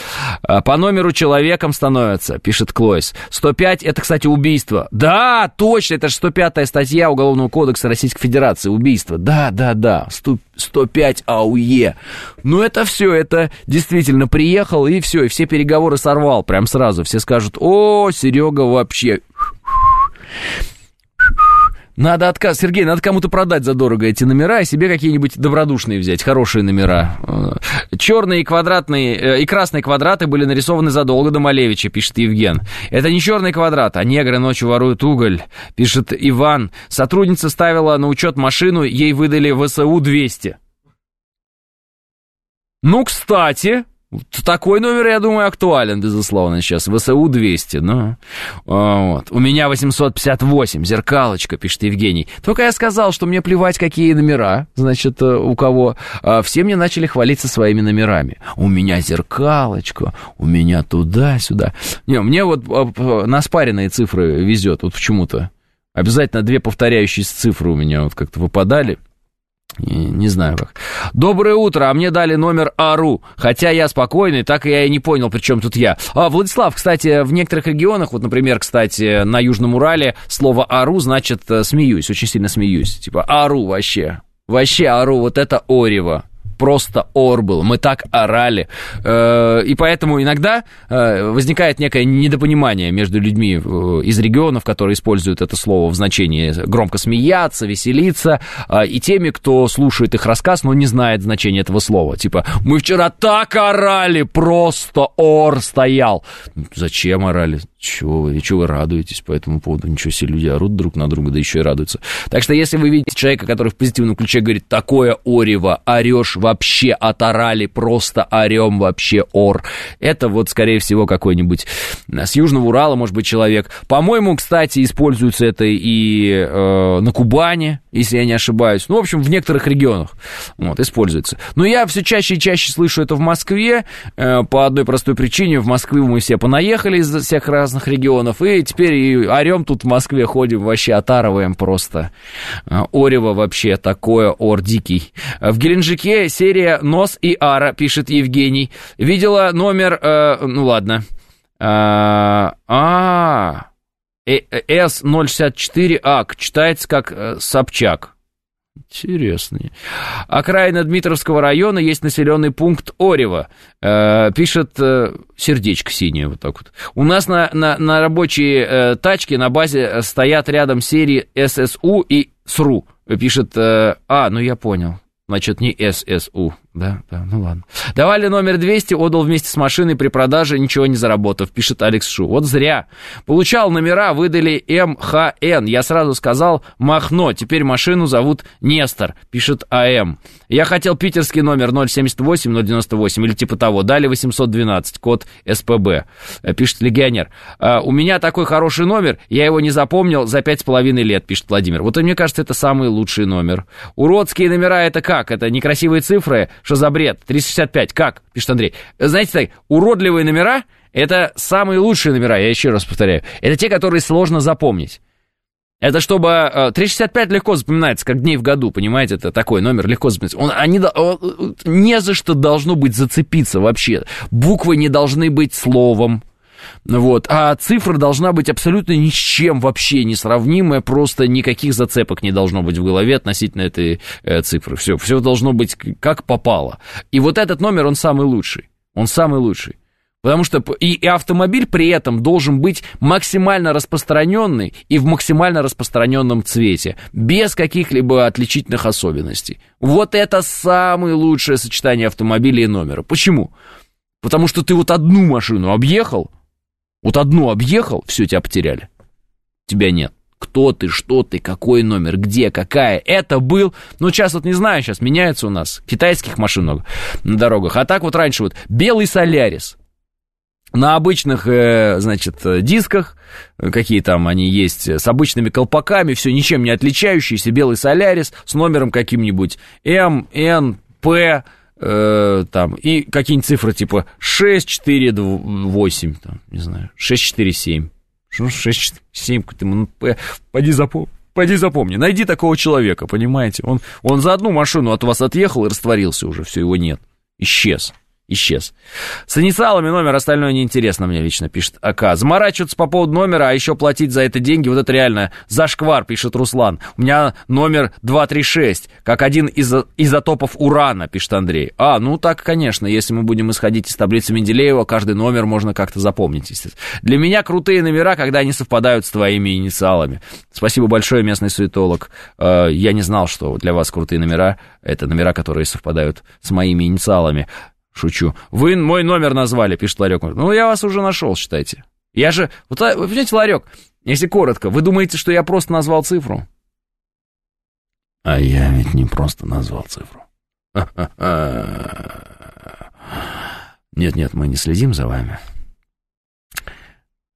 А, по номеру человеком становится, пишет Клойс. 105 это, кстати, убийство. Да, точно, это же 105 статья Уголовного кодекса Российской Федерации. Убийство. Да, да, да. 105 АУЕ. Ну, это все, это действительно приехал, и все, и все переговоры сорвал прям сразу. Все скажут, о, Серега вообще... Надо отказ, Сергей, надо кому-то продать задорого эти номера и себе какие-нибудь добродушные взять, хорошие номера. Э, черные и квадратные, э, и красные квадраты были нарисованы задолго до Малевича, пишет Евген. Это не черный квадрат, а негры ночью воруют уголь, пишет Иван. Сотрудница ставила на учет машину, ей выдали ВСУ-200. Ну, кстати, такой номер, я думаю, актуален, безусловно, сейчас. ВСУ-200, ну, вот. У меня 858, зеркалочка, пишет Евгений. Только я сказал, что мне плевать, какие номера, значит, э, у кого. А все мне начали хвалиться своими номерами. У меня зеркалочка, у меня туда-сюда. Не, мне вот э, на спаренные цифры везет, вот почему-то. Обязательно две повторяющиеся цифры у меня вот как-то выпадали. Не, не знаю как. Доброе утро, а мне дали номер АРУ. Хотя я спокойный, так я и не понял, при чем тут я. А, Владислав, кстати, в некоторых регионах, вот, например, кстати, на Южном Урале, слово АРУ значит э, смеюсь, очень сильно смеюсь. Типа АРУ вообще. Вообще АРУ, вот это Орево просто ор был, мы так орали. Э, и поэтому иногда э, возникает некое недопонимание между людьми э, из регионов, которые используют это слово в значении громко смеяться, веселиться, и теми, кто слушает их рассказ, но не знает значения этого слова. Типа, мы вчера так орали, просто ор стоял. Зачем орали? Чего вы, чего вы радуетесь по этому поводу? Ничего себе, люди орут друг на друга, да еще и радуются. Так что, если вы видите человека, который в позитивном ключе говорит, такое орево, орешь вообще, оторали, просто орем вообще ор. Это вот, скорее всего, какой-нибудь с Южного Урала, может быть, человек. По-моему, кстати, используется это и э, на Кубани, если я не ошибаюсь. Ну, в общем, в некоторых регионах вот, используется. Но я все чаще и чаще слышу это в Москве э, по одной простой причине. В Москве мы все понаехали из всех раз разных регионов, и теперь и орем тут в Москве, ходим, вообще отарываем просто. А, Орево вообще такое, ор дикий. В Геленджике серия «Нос и Ара», пишет Евгений. Видела номер, э, ну ладно. А, а С064АК, читается как э, Собчак. Интересный. Окраина Дмитровского района есть населенный пункт Орева. Э, пишет э, сердечко синее вот так вот. У нас на, на, на рабочие э, тачки на базе стоят рядом серии ССУ и СРУ. Пишет, э, а, ну я понял. Значит, не ССУ. Да, да, ну ладно. Давали номер 200, отдал вместе с машиной при продаже, ничего не заработав, пишет Алекс Шу. Вот зря. Получал номера, выдали МХН. Я сразу сказал Махно, теперь машину зовут Нестор, пишет АМ. Я хотел питерский номер 078-098 или типа того. Дали 812, код СПБ, э, пишет легионер. А, у меня такой хороший номер, я его не запомнил за пять с половиной лет, пишет Владимир. Вот мне кажется, это самый лучший номер. Уродские номера это как? Это некрасивые цифры, что за бред? 365, как? Пишет Андрей. Знаете, так, уродливые номера — это самые лучшие номера, я еще раз повторяю. Это те, которые сложно запомнить. Это чтобы... 365 э, легко запоминается, как дней в году, понимаете? Это такой номер, легко запоминается. Он, они, он, не за что должно быть зацепиться вообще. Буквы не должны быть словом. Вот. А цифра должна быть абсолютно ни с чем вообще не сравнимая, просто никаких зацепок не должно быть в голове относительно этой э, цифры. Все, все должно быть как попало. И вот этот номер, он самый лучший. Он самый лучший. Потому что и, и автомобиль при этом должен быть максимально распространенный и в максимально распространенном цвете, без каких-либо отличительных особенностей. Вот это самое лучшее сочетание автомобиля и номера. Почему? Потому что ты вот одну машину объехал, вот одну объехал, все, тебя потеряли. Тебя нет. Кто ты, что ты, какой номер, где, какая. Это был, ну, сейчас вот не знаю, сейчас меняется у нас. Китайских машин много на дорогах. А так вот раньше вот белый Солярис. На обычных, э, значит, дисках, какие там они есть, с обычными колпаками, все ничем не отличающийся, белый Солярис с номером каким-нибудь М, Н, П, э, там, и какие-нибудь цифры типа 6, 4, 8, там, не знаю, 6, 4, 7. Что 6, 7, ты, ну, поди запомни. Пойди запомни, найди такого человека, понимаете? Он, он за одну машину от вас отъехал и растворился уже, все, его нет. Исчез исчез. С инициалами номер остальное неинтересно мне лично, пишет АК. Заморачиваться по поводу номера, а еще платить за это деньги, вот это реально зашквар, пишет Руслан. У меня номер 236, как один из изотопов урана, пишет Андрей. А, ну так, конечно, если мы будем исходить из таблицы Менделеева, каждый номер можно как-то запомнить, естественно. Для меня крутые номера, когда они совпадают с твоими инициалами. Спасибо большое, местный суетолог. Э, я не знал, что для вас крутые номера, это номера, которые совпадают с моими инициалами. Шучу. Вы мой номер назвали, пишет Ларек. Ну, я вас уже нашел, считайте. Я же... Вот, вы понимаете, Ларек, если коротко, вы думаете, что я просто назвал цифру? А я ведь не просто назвал цифру. Нет-нет, мы не следим за вами.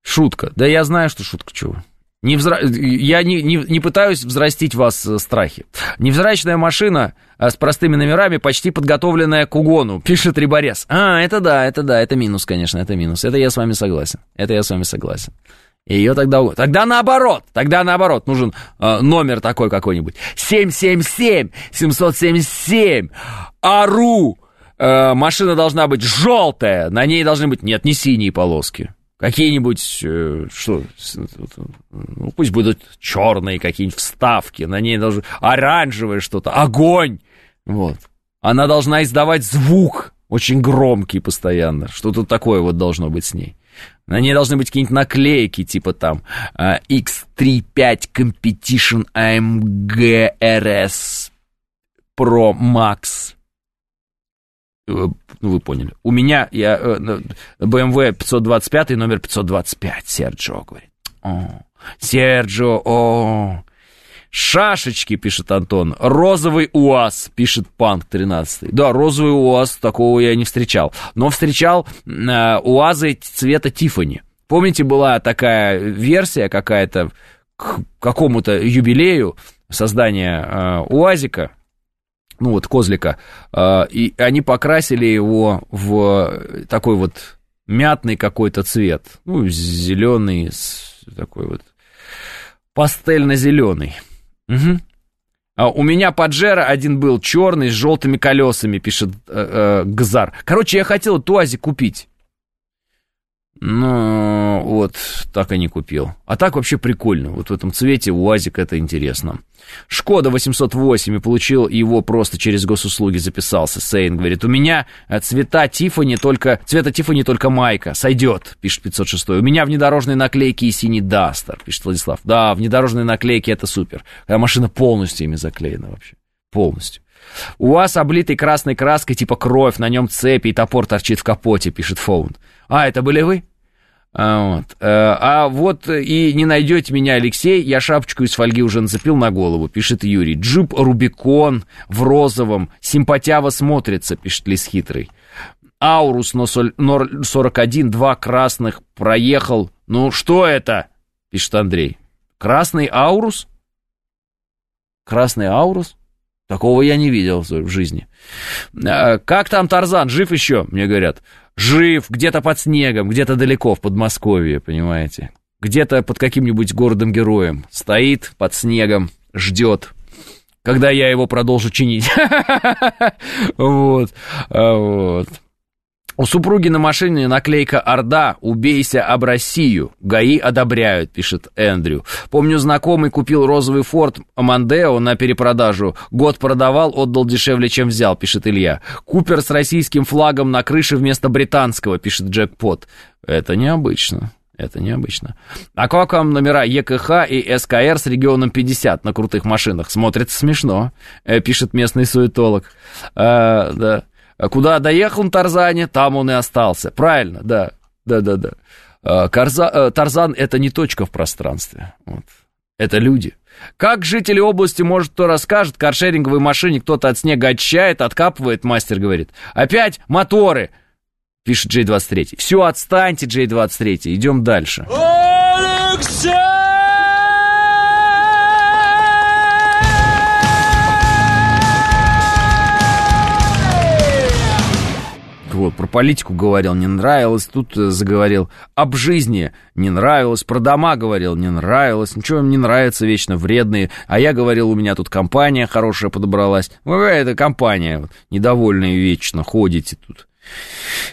Шутка. Да я знаю, что шутка, чего. Не взра... Я не, не, не пытаюсь взрастить вас э, страхи. Невзрачная машина а с простыми номерами, почти подготовленная к угону, пишет Риборез. А, это да, это да, это минус, конечно, это минус. Это я с вами согласен. Это я с вами согласен. Ее тогда... Тогда наоборот, тогда наоборот, нужен э, номер такой какой-нибудь. 777-777, АРУ. Э, машина должна быть желтая, на ней должны быть... Нет, не синие полоски. Какие-нибудь, э, что, ну, пусть будут черные какие-нибудь вставки, на ней должно оранжевое что-то, огонь, вот. Она должна издавать звук, очень громкий постоянно, что-то такое вот должно быть с ней. На ней должны быть какие-нибудь наклейки, типа там X35 Competition AMG RS Pro Max ну, вы поняли. У меня, я, BMW 525, номер 525, Серджио говорит. О, Серджио, о, Шашечки, пишет Антон. Розовый УАЗ, пишет Панк 13. Да, розовый УАЗ, такого я не встречал. Но встречал э, УАЗы цвета Тифани. Помните, была такая версия какая-то к какому-то юбилею создания э, УАЗика, ну вот козлика, а, и они покрасили его в такой вот мятный какой-то цвет, ну, зеленый, такой вот пастельно-зеленый. Угу. А у меня Паджеро один был черный с желтыми колесами, пишет э, э, Гзар. Короче, я хотел туазик купить. Ну, вот, так и не купил. А так вообще прикольно. Вот в этом цвете УАЗик это интересно. Шкода 808 и получил его просто через госуслуги записался. Сейн говорит, у меня цвета Тифани только, цвета Тифани только майка, сойдет, пишет 506. У меня внедорожные наклейки и синий Дастер, пишет Владислав. Да, внедорожные наклейки это супер. А машина полностью ими заклеена вообще. Полностью. У вас облитый красной краской типа кровь, на нем цепи и топор торчит в капоте, пишет Фоунд. А, это были вы? А вот. Э, а вот и не найдете меня, Алексей, я шапочку из фольги уже нацепил на голову, пишет Юрий. Джип Рубикон в розовом, симпатяво смотрится, пишет Лис Хитрый. Аурус 41, два красных, проехал. Ну, что это? Пишет Андрей. Красный Аурус? Красный Аурус? Такого я не видел в жизни. Э, как там Тарзан, жив еще, мне говорят жив, где-то под снегом, где-то далеко в Подмосковье, понимаете? Где-то под каким-нибудь городом-героем. Стоит под снегом, ждет, когда я его продолжу чинить. Вот. А вот. У супруги на машине наклейка «Орда, убейся об Россию». ГАИ одобряют, пишет Эндрю. Помню, знакомый купил розовый форт Мандео на перепродажу. Год продавал, отдал дешевле, чем взял, пишет Илья. Купер с российским флагом на крыше вместо британского, пишет Джекпот. Это необычно. Это необычно. А как вам номера ЕКХ и СКР с регионом 50 на крутых машинах? Смотрится смешно, э, пишет местный суетолог. А, да. А куда доехал на Тарзане, там он и остался. Правильно, да, да, да, да. А, Карза, э, Тарзан это не точка в пространстве. Вот. Это люди. Как жители области, может, кто расскажет, каршеринговой машине кто-то от снега очищает, откапывает, мастер говорит. Опять моторы, пишет J23. Все, отстаньте, J23, идем дальше. Алексей! Вот, про политику говорил, не нравилось, тут э, заговорил об жизни, не нравилось, про дома говорил, не нравилось, ничего им не нравится, вечно вредные, а я говорил, у меня тут компания хорошая подобралась, ну какая-то компания, вот, недовольные вечно, ходите тут.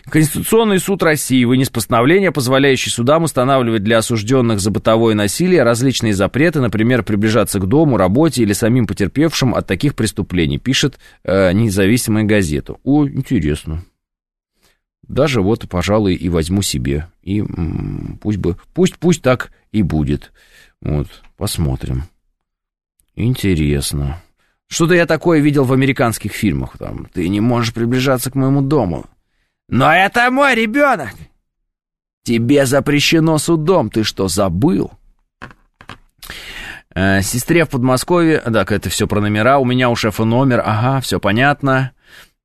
Конституционный суд России вынес постановление, позволяющее судам устанавливать для осужденных за бытовое насилие различные запреты, например, приближаться к дому, работе или самим потерпевшим от таких преступлений, пишет э, независимая газета. О, интересно даже вот, пожалуй, и возьму себе. И пусть бы, пусть, пусть так и будет. Вот, посмотрим. Интересно. Что-то я такое видел в американских фильмах. Там, ты не можешь приближаться к моему дому. Но это мой ребенок. Тебе запрещено судом. Ты что, забыл? Э, сестре в Подмосковье, так, это все про номера, у меня у шефа номер, ага, все понятно.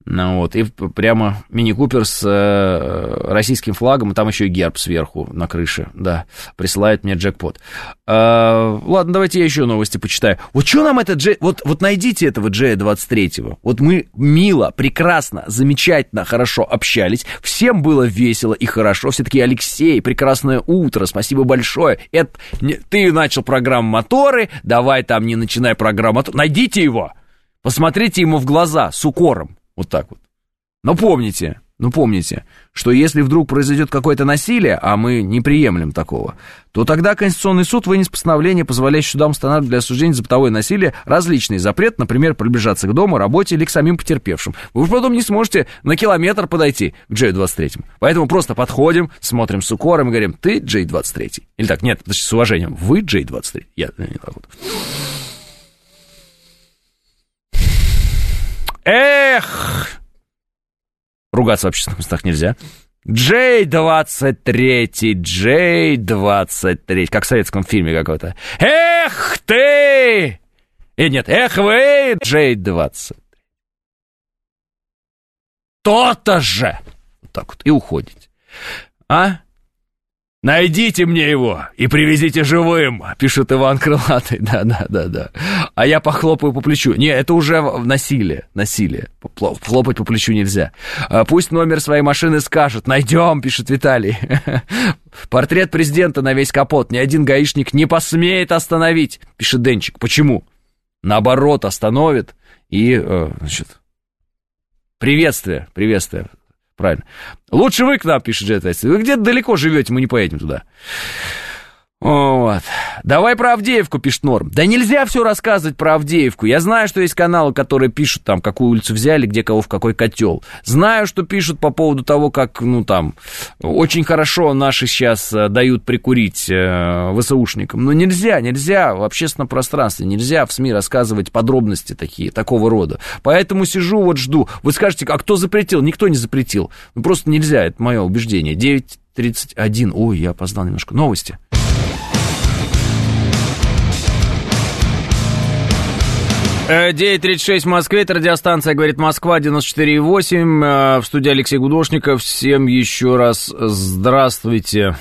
Ну, вот, и прямо мини-купер с э, российским флагом, и там еще и герб сверху на крыше, да, присылает мне джекпот. Э, ладно, давайте я еще новости почитаю. Вот что нам этот Джей... Вот, вот найдите этого Джея 23-го. Вот мы мило, прекрасно, замечательно, хорошо общались, всем было весело и хорошо, все таки Алексей, прекрасное утро, спасибо большое. Это... Ты начал программу «Моторы», давай там не начинай программу Найдите его, посмотрите ему в глаза с укором. Вот так вот. Но помните, ну помните, что если вдруг произойдет какое-то насилие, а мы не приемлем такого, то тогда Конституционный суд вынес постановление, позволяющее судам устанавливать для осуждения за бытовое насилие различный запрет, например, приближаться к дому, работе или к самим потерпевшим. Вы уже потом не сможете на километр подойти к J23. Поэтому просто подходим, смотрим с укором и говорим, ты J23. Или так, нет, с уважением, вы J23. Я не так вот. Эх! Ругаться в общественных местах нельзя. Джей-23, Джей-23, как в советском фильме какой-то. Эх ты! И нет, эх вы, Джей-20. То-то же! Вот так вот, и уходите. А? «Найдите мне его и привезите живым», — пишет Иван Крылатый. Да-да-да-да. А я похлопаю по плечу. Не, это уже насилие, насилие. Хлопать по плечу нельзя. А пусть номер своей машины скажет. «Найдем», — пишет Виталий. Портрет президента на весь капот. Ни один гаишник не посмеет остановить, пишет Денчик. Почему? Наоборот, остановит и, э, значит, приветствие, приветствие правильно. Лучше вы к нам, пишет Джет Вы где-то далеко живете, мы не поедем туда. Вот. Давай про Авдеевку, пишет Норм. Да нельзя все рассказывать про Авдеевку. Я знаю, что есть каналы, которые пишут там, какую улицу взяли, где кого в какой котел. Знаю, что пишут по поводу того, как, ну, там, очень хорошо наши сейчас э, дают прикурить э, ВСУшникам. Но нельзя, нельзя в общественном пространстве, нельзя в СМИ рассказывать подробности такие, такого рода. Поэтому сижу, вот жду. Вы скажете, а кто запретил? Никто не запретил. Ну, просто нельзя, это мое убеждение. 9.31. Ой, я опоздал немножко. Новости. 9.36 в Москве, это радиостанция «Говорит Москва», 94.8, э, в студии Алексей Гудошников. Всем еще раз здравствуйте.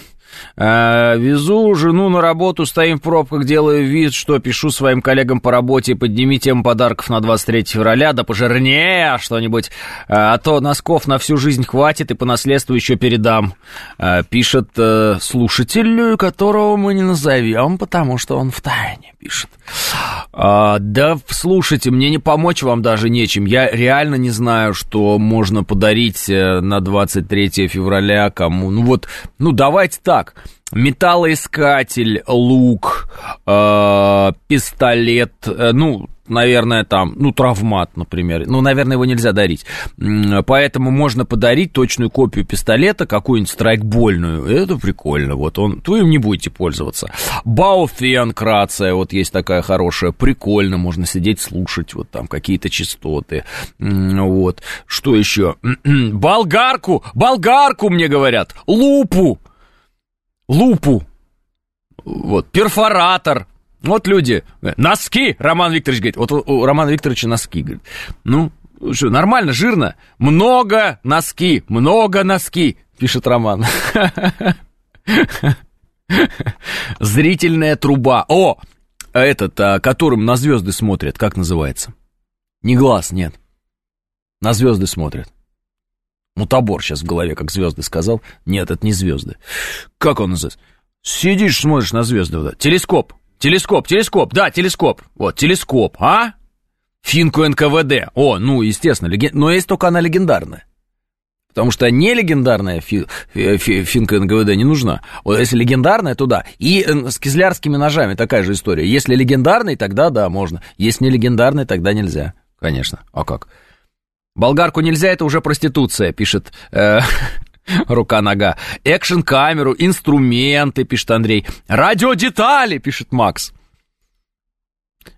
Э, везу жену на работу, стоим в пробках, делаю вид, что пишу своим коллегам по работе, подними тему подарков на 23 февраля, да пожирнее что-нибудь, э, а то носков на всю жизнь хватит и по наследству еще передам. Э, пишет слушатель, которого мы не назовем, потому что он в тайне пишет. А, да, слушайте, мне не помочь вам даже нечем. Я реально не знаю, что можно подарить на 23 февраля кому. Ну вот, ну давайте так металлоискатель, лук, э, пистолет, э, ну, наверное, там, ну, травмат, например. Ну, наверное, его нельзя дарить. Поэтому можно подарить точную копию пистолета, какую-нибудь страйкбольную. Это прикольно. Вот он, вы им не будете пользоваться. Бауфен рация, вот есть такая хорошая. Прикольно, можно сидеть, слушать вот там какие-то частоты. Вот. Что еще? Болгарку! Болгарку, мне говорят! Лупу! Лупу, вот, перфоратор. Вот люди, носки, Роман Викторович говорит, вот у Романа Викторовича носки, говорит. Ну, что, нормально, жирно? Много носки, много носки, пишет Роман. Зрительная труба. О, этот, а, которым на звезды смотрят, как называется? Не глаз, нет. На звезды смотрят. Мутабор сейчас в голове, как звезды сказал. Нет, это не звезды. Как он называется? Сидишь, смотришь на звезды. Вот, телескоп. Телескоп, телескоп, да, телескоп. Вот, телескоп, а? Финку НКВД. О, ну, естественно, леген... но есть только она легендарная. Потому что не легендарная фи... Фи... финка НКВД не нужна. Вот если легендарная, то да. И с кизлярскими ножами такая же история. Если легендарный, тогда да, можно. Если не легендарный, тогда нельзя. Конечно. А как? Болгарку нельзя, это уже проституция, пишет э, рука-нога. Экшн-камеру, инструменты, пишет Андрей. Радиодетали, пишет Макс.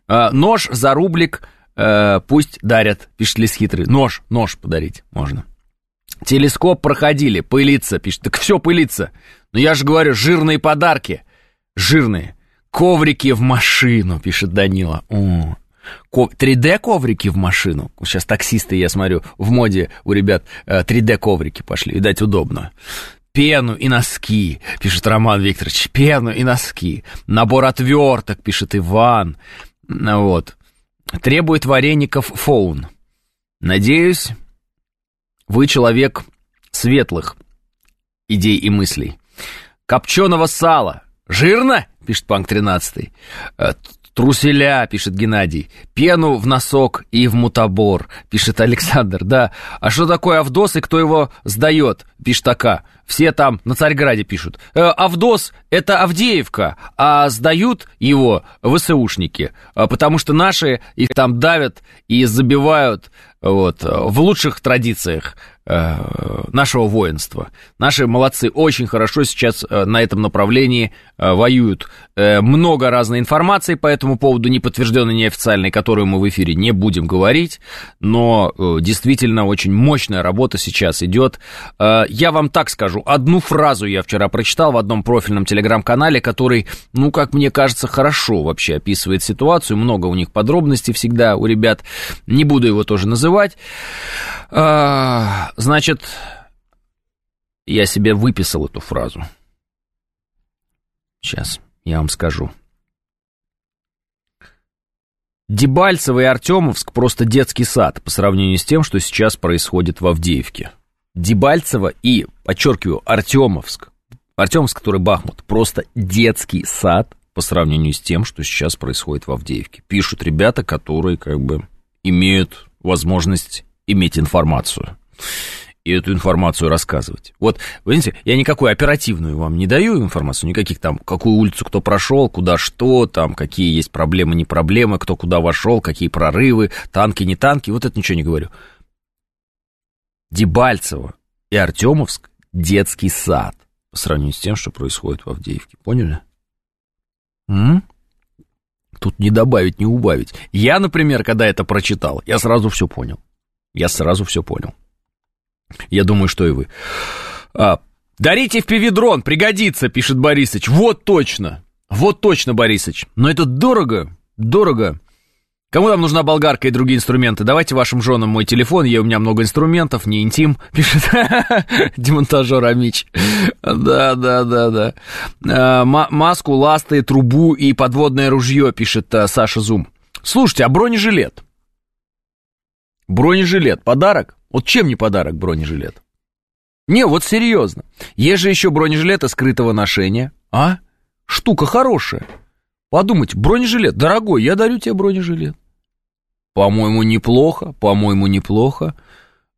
Э, нож за рублик э, пусть дарят, пишет Лис Хитрый. Нож, нож подарить можно. Телескоп проходили, пылиться, пишет. Так все пылится. Но я же говорю, жирные подарки. Жирные. Коврики в машину, пишет Данила. О, 3D-коврики в машину. Сейчас таксисты, я смотрю, в моде у ребят 3D-коврики э, пошли. Видать, удобно. Пену и носки, пишет Роман Викторович. Пену и носки. Набор отверток, пишет Иван. Вот. Требует вареников фоун. Надеюсь, вы человек светлых идей и мыслей. Копченого сала. Жирно? Пишет Панк 13. Труселя, пишет Геннадий. Пену в носок и в мутабор, пишет Александр. Да, а что такое Авдос и кто его сдает, пишет АК. Все там на Царьграде пишут. Э, Авдос – это Авдеевка, а сдают его ВСУшники, а потому что наши их там давят и забивают вот, в лучших традициях Э, нашего воинства. Наши молодцы очень хорошо сейчас э, на этом направлении э, воюют. Много разной информации по этому поводу, не подтвержденной, неофициальной, которую мы в эфире не будем говорить, но действительно очень мощная работа сейчас идет. Я вам так скажу, одну фразу я вчера прочитал в одном профильном телеграм-канале, который, ну, как мне кажется, хорошо вообще описывает ситуацию, много у них подробностей всегда у ребят, не буду его тоже называть. Значит, я себе выписал эту фразу. Сейчас я вам скажу. Дебальцево и Артемовск просто детский сад по сравнению с тем, что сейчас происходит в Авдеевке. Дебальцево и, подчеркиваю, Артемовск. Артемовск, который Бахмут, просто детский сад по сравнению с тем, что сейчас происходит в Авдеевке. Пишут ребята, которые как бы имеют возможность иметь информацию. и эту информацию рассказывать. Вот, видите, я никакую оперативную вам не даю информацию, никаких там, какую улицу кто прошел, куда что, там, какие есть проблемы, не проблемы, кто куда вошел, какие прорывы, танки, не танки, вот это ничего не говорю. Дебальцево и Артемовск – детский сад по сравнению с тем, что происходит в Авдеевке. Поняли? М? Тут не добавить, не убавить. Я, например, когда это прочитал, я сразу все понял. Я сразу все понял. Я думаю, что и вы. А, дарите в пивидрон, пригодится, пишет Борисыч. Вот точно. Вот точно, Борисыч. Но это дорого, дорого. Кому там нужна болгарка и другие инструменты? Давайте вашим женам мой телефон, я, у меня много инструментов, не интим, пишет демонтажер Амич. Да, да, да, да. А, маску, ласты, трубу и подводное ружье, пишет а, Саша Зум. Слушайте, а бронежилет? Бронежилет, подарок? Вот чем не подарок бронежилет? Не, вот серьезно. Есть же еще бронежилеты скрытого ношения. А? Штука хорошая. Подумайте, бронежилет, дорогой, я дарю тебе бронежилет. По-моему, неплохо, по-моему, неплохо.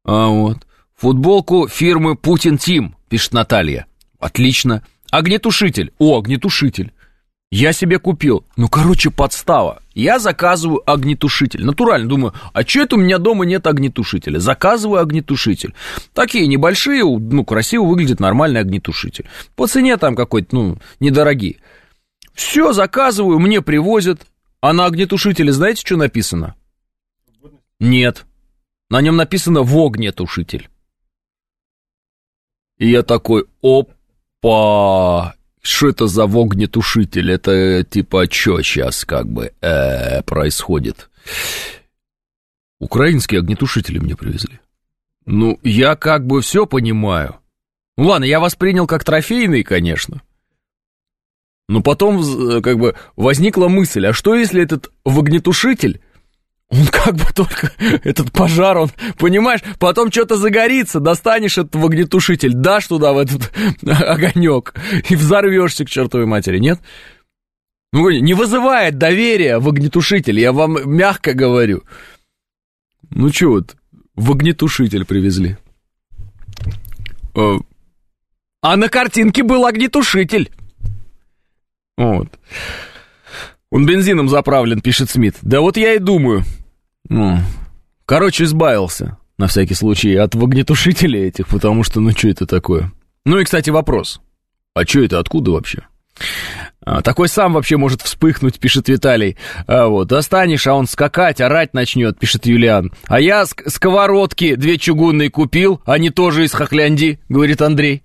А вот. Футболку фирмы Путин Тим, пишет Наталья. Отлично. Огнетушитель. О, огнетушитель. Я себе купил. Ну, короче, подстава. Я заказываю огнетушитель. Натурально думаю, а что это у меня дома нет огнетушителя? Заказываю огнетушитель. Такие небольшие, ну, красиво выглядит нормальный огнетушитель. По цене там какой-то, ну, недорогие. Все, заказываю, мне привозят. А на огнетушителе знаете, что написано? Нет. На нем написано «Вогнетушитель». И я такой, опа, что это за огнетушитель? Это типа что сейчас как бы э, происходит? Украинские огнетушители мне привезли. Ну, я как бы все понимаю. Ну ладно, я воспринял как трофейный, конечно. Но потом э, как бы возникла мысль, а что если этот огнетушитель он как бы только, этот пожар, он, понимаешь, потом что-то загорится, достанешь этот огнетушитель, дашь туда в этот огонек и взорвешься к чертовой матери, нет? Ну, не вызывает доверия в огнетушитель, я вам мягко говорю. Ну, что вот, в огнетушитель привезли. А, а на картинке был огнетушитель. Вот. Он бензином заправлен, пишет Смит. Да вот я и думаю. Ну, короче, избавился, на всякий случай, от огнетушителей этих, потому что, ну, что это такое? Ну и, кстати, вопрос. А что это, откуда вообще? А, такой сам вообще может вспыхнуть, пишет Виталий. А вот, достанешь, а он скакать, орать начнет, пишет Юлиан. А я ск- сковородки две чугунные купил, они тоже из Хохлянди, говорит Андрей.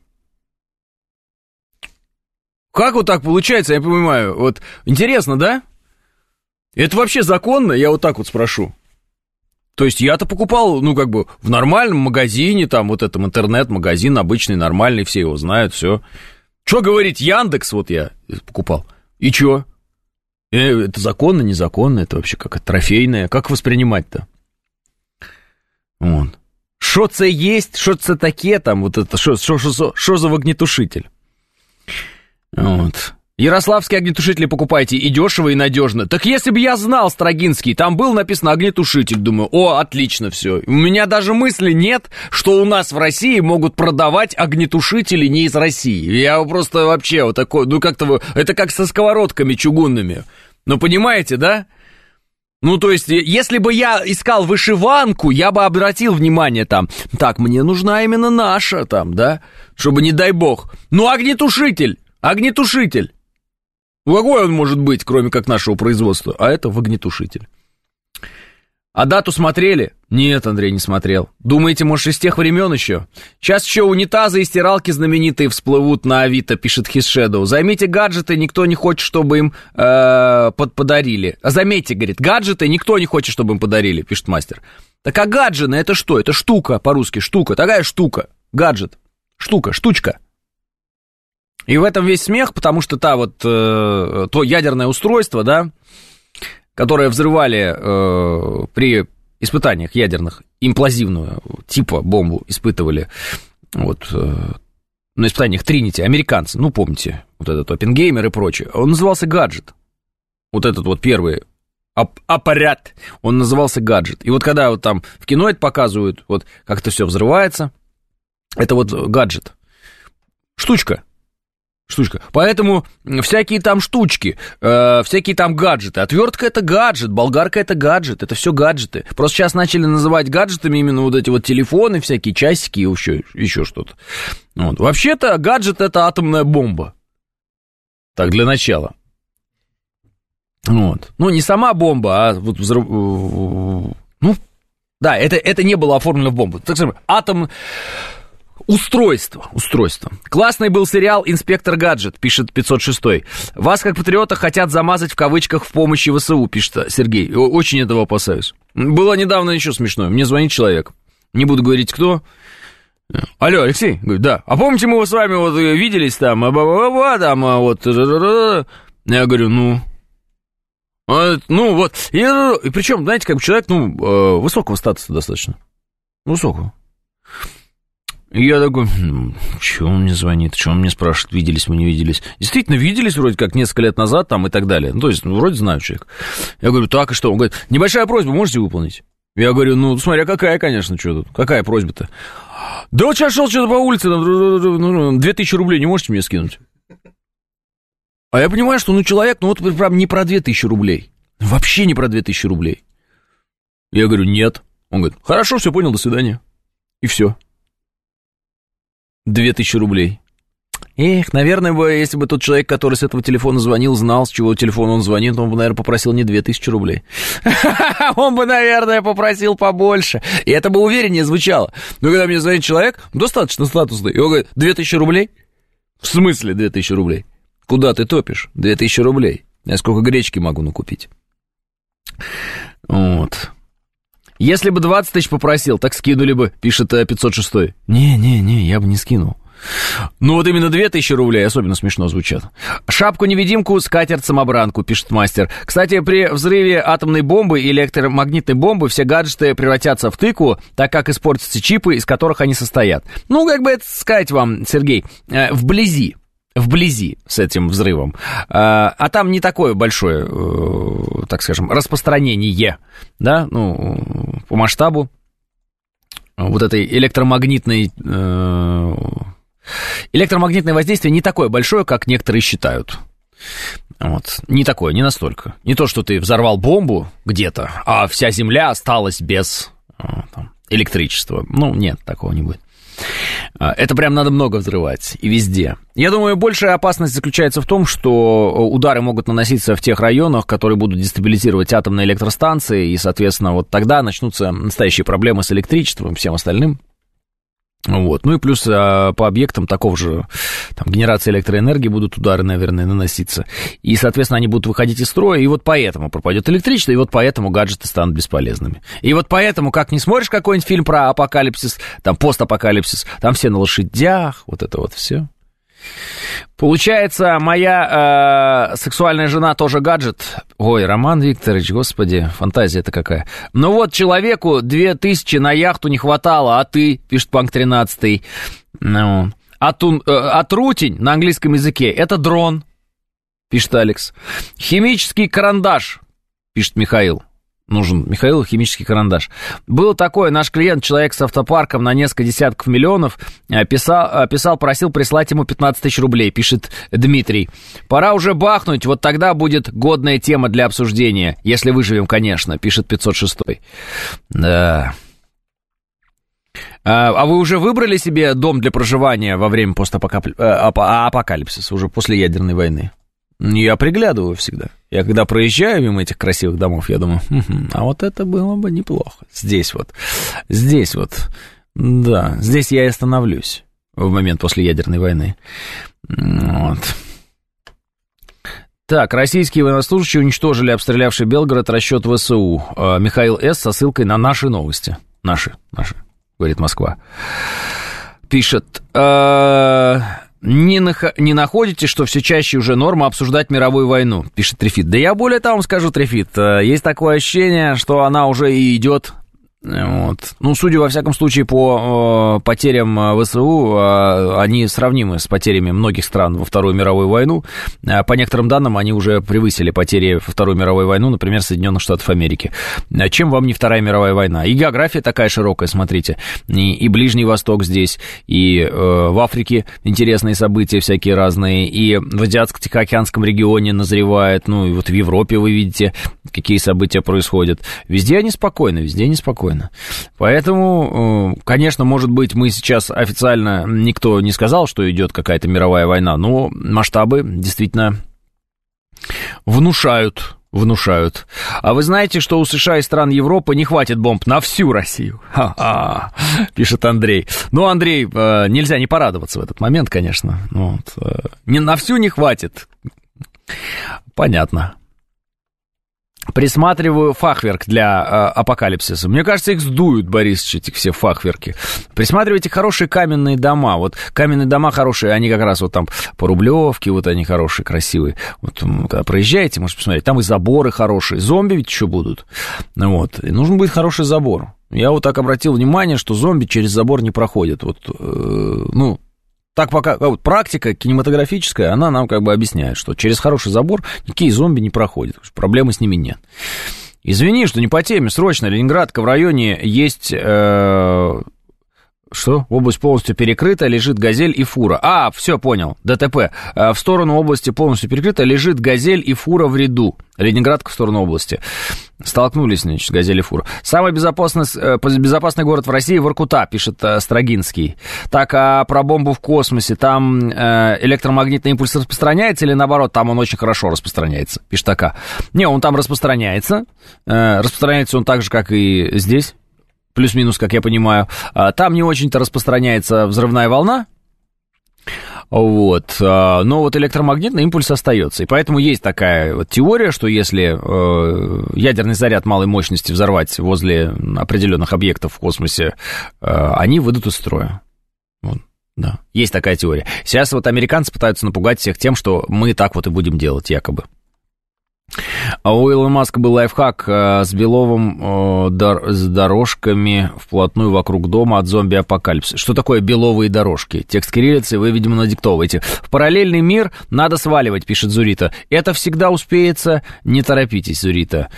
Как вот так получается, я понимаю, вот интересно, да? Это вообще законно, я вот так вот спрошу. То есть я-то покупал, ну, как бы, в нормальном магазине, там, вот этом интернет-магазин обычный, нормальный, все его знают, все. Что говорить, Яндекс вот я покупал. И чё? Э, это законно, незаконно, это вообще как трофейное. Как воспринимать-то? Вот. Что це есть, что це таке там, вот это, что за огнетушитель? Вот. Ярославские огнетушители покупайте и дешево, и надежно. Так если бы я знал, Строгинский, там был написано огнетушитель, думаю, о, отлично все. У меня даже мысли нет, что у нас в России могут продавать огнетушители не из России. Я просто вообще вот такой, ну как-то, это как со сковородками чугунными. Ну понимаете, да? Ну, то есть, если бы я искал вышиванку, я бы обратил внимание там, так, мне нужна именно наша там, да, чтобы, не дай бог. Ну, огнетушитель, огнетушитель. Какой он может быть, кроме как нашего производства? А это в огнетушитель. А дату смотрели? Нет, Андрей, не смотрел. Думаете, может, из тех времен еще? Сейчас еще унитазы и стиралки знаменитые всплывут на Авито, пишет Хисшедоу. Займите гаджеты, никто не хочет, чтобы им э, под подарили. Заметьте, говорит, гаджеты никто не хочет, чтобы им подарили, пишет мастер. Так а гаджены это что? Это штука по-русски, штука. Такая штука. Гаджет. Штука, штучка. И в этом весь смех, потому что та вот, э, то ядерное устройство, да, которое взрывали э, при испытаниях ядерных, имплазивную типа бомбу испытывали, вот, э, на испытаниях Тринити, американцы, ну, помните, вот этот Оппенгеймер и прочее, он назывался гаджет. Вот этот вот первый ап аппарат, он назывался гаджет. И вот когда вот там в кино это показывают, вот как это все взрывается – Это вот гаджет. Штучка. Штучка. Поэтому всякие там штучки, э, всякие там гаджеты. Отвертка это гаджет, болгарка это гаджет, это все гаджеты. Просто сейчас начали называть гаджетами именно вот эти вот телефоны, всякие часики и еще, еще что-то. Вот. Вообще-то гаджет это атомная бомба. Так, для начала. Вот. Ну, не сама бомба, а вот взрыв... Ну, да, это, это не было оформлено в бомбу. Так скажем, атом... Устройство, устройство. Классный был сериал «Инспектор Гаджет», пишет 506. Вас, как патриота, хотят замазать в кавычках в помощи ВСУ, пишет Сергей. Очень этого опасаюсь. Было недавно еще смешное. Мне звонит человек. Не буду говорить, кто. Алло, Алексей? Говорит, да. А помните, мы с вами вот виделись там, там, вот... Я говорю, ну... А, ну, вот. И, и причем, знаете, как бы человек, ну, э, высокого статуса достаточно. Высокого. Я такой, чего он мне звонит, чего он мне спрашивает, виделись мы, не виделись. Действительно, виделись вроде как несколько лет назад там и так далее. Ну, то есть, ну, вроде знаю человек. Я говорю, так и что? Он говорит, небольшая просьба, можете выполнить? Я говорю, ну, смотря какая, конечно, что тут, какая просьба-то? Да вот сейчас шел что-то по улице, там, 2000 рублей не можете мне скинуть? А я понимаю, что, ну, человек, ну, вот прям не про 2000 рублей. Вообще не про 2000 рублей. Я говорю, нет. Он говорит, хорошо, все понял, до свидания. И все. 2000 рублей. Эх, наверное, бы, если бы тот человек, который с этого телефона звонил, знал, с чего телефона он звонит, он бы, наверное, попросил не 2000 рублей. Он бы, наверное, попросил побольше. И это бы увереннее звучало. Но когда мне звонит человек, достаточно статусный, и он говорит, 2000 рублей? В смысле 2000 рублей? Куда ты топишь? 2000 рублей. Я сколько гречки могу накупить? Вот. Если бы 20 тысяч попросил, так скинули бы, пишет 506. Э, Не-не-не, я бы не скинул. Ну вот именно 2000 рублей особенно смешно звучат. Шапку-невидимку, скатерть-самобранку, пишет мастер. Кстати, при взрыве атомной бомбы и электромагнитной бомбы все гаджеты превратятся в тыкву, так как испортятся чипы, из которых они состоят. Ну, как бы это сказать вам, Сергей, э, вблизи вблизи с этим взрывом. А, а там не такое большое, э, так скажем, распространение, да, ну, по масштабу вот этой электромагнитной... Э, электромагнитное воздействие не такое большое, как некоторые считают. Вот. Не такое, не настолько. Не то, что ты взорвал бомбу где-то, а вся Земля осталась без э, там, электричества. Ну, нет, такого не будет. А, это прям надо много взрывать и везде. Я думаю, большая опасность заключается в том, что удары могут наноситься в тех районах, которые будут дестабилизировать атомные электростанции, и, соответственно, вот тогда начнутся настоящие проблемы с электричеством и всем остальным. Вот. Ну и плюс а, по объектам такого же там, генерации электроэнергии будут удары, наверное, наноситься. И, соответственно, они будут выходить из строя, и вот поэтому пропадет электричество, и вот поэтому гаджеты станут бесполезными. И вот поэтому, как не смотришь какой-нибудь фильм про апокалипсис, там постапокалипсис, там все на лошадях, вот это вот все. Получается, моя э, сексуальная жена тоже гаджет. Ой, Роман Викторович, господи, фантазия это какая. Ну вот, человеку 2000 на яхту не хватало, а ты, пишет Панк 13. Ну, Атун, э, отрутень на английском языке это дрон, пишет Алекс. Химический карандаш, пишет Михаил нужен Михаил химический карандаш. Был такой наш клиент, человек с автопарком на несколько десятков миллионов, э, писал, э, писал, просил прислать ему 15 тысяч рублей, пишет Дмитрий. Пора уже бахнуть, вот тогда будет годная тема для обсуждения, если выживем, конечно, пишет 506. Да. А, а вы уже выбрали себе дом для проживания во время постапокалипсиса, э, уже после ядерной войны? Я приглядываю всегда. Я когда проезжаю мимо этих красивых домов, я думаю, а вот это было бы неплохо. Здесь вот, здесь вот, да, здесь я и остановлюсь в момент после ядерной войны. Вот. Так, российские военнослужащие уничтожили обстрелявший Белгород расчет ВСУ. А, Михаил С. со ссылкой на наши новости. Наши, наши, говорит Москва. Пишет, «А, не, нах- не находите, что все чаще уже норма обсуждать мировую войну, пишет Трефит. Да я более того скажу, Трефит, э, есть такое ощущение, что она уже и идет Вот. Ну, судя, во всяком случае, по э, потерям э, ВСУ, э, они сравнимы с потерями многих стран во Вторую мировую войну. Э, по некоторым данным, они уже превысили потери во Вторую мировую войну, например, Соединенных Штатов Америки. Э, чем вам не Вторая мировая война? И география такая широкая, смотрите. И, и Ближний Восток здесь, и э, в Африке интересные события всякие разные, и в Азиатско-Тихоокеанском регионе назревает, ну, и вот в Европе вы видите, какие события происходят. Везде они спокойны, везде неспокойно спокойно. Поэтому, э, конечно, может быть, мы сейчас официально никто не сказал, что идет какая-то мировая война, но масштабы действительно внушают внушают. А вы знаете, что у США и стран Европы не хватит бомб на всю Россию? Ха-ха, пишет Андрей. Ну, Андрей, э, нельзя не порадоваться в этот момент, конечно. Ну вот, э, не, на всю не хватит. Понятно присматриваю фахверк для э, апокалипсиса. Мне кажется, их сдуют, Борис, этих все фахверки. Присматривайте хорошие каменные дома. Вот каменные дома хорошие, они как раз вот там по Рублевке, вот они хорошие, красивые. Вот когда проезжаете, можете посмотреть, там и заборы хорошие. Зомби ведь еще будут. Вот. И нужен будет хороший забор. Я вот так обратил внимание, что зомби через забор не проходят. Вот, э, ну, так пока вот, практика кинематографическая, она нам как бы объясняет, что через хороший забор никакие зомби не проходят, проблемы с ними нет. Извини, что не по теме, срочно, Ленинградка в районе есть э, что? Область полностью перекрыта, лежит газель и фура. А, все, понял, ДТП. А, в сторону области полностью перекрыта, лежит газель и фура в ряду. Ленинградка в сторону области. Столкнулись, значит, и фура. Самый безопасный, э, безопасный город в России Воркута, пишет э, Строгинский. Так, а про бомбу в космосе, там э, электромагнитный импульс распространяется или наоборот, там он очень хорошо распространяется, пишет така. Не, он там распространяется. Распространяется он так же, как и здесь плюс-минус, как я понимаю. А, там не очень-то распространяется взрывная волна, вот. А, но вот электромагнитный импульс остается. И поэтому есть такая вот теория, что если э, ядерный заряд малой мощности взорвать возле определенных объектов в космосе, э, они выйдут из строя. Вот. Да, есть такая теория. Сейчас вот американцы пытаются напугать всех тем, что мы так вот и будем делать, якобы. А у Илона Маска был лайфхак э, с Беловым э, с дорожками вплотную вокруг дома от зомби-апокалипсиса. Что такое беловые дорожки? Текст кириллицы вы, видимо, надиктовываете. В параллельный мир надо сваливать, пишет Зурита. Это всегда успеется, не торопитесь, Зурита.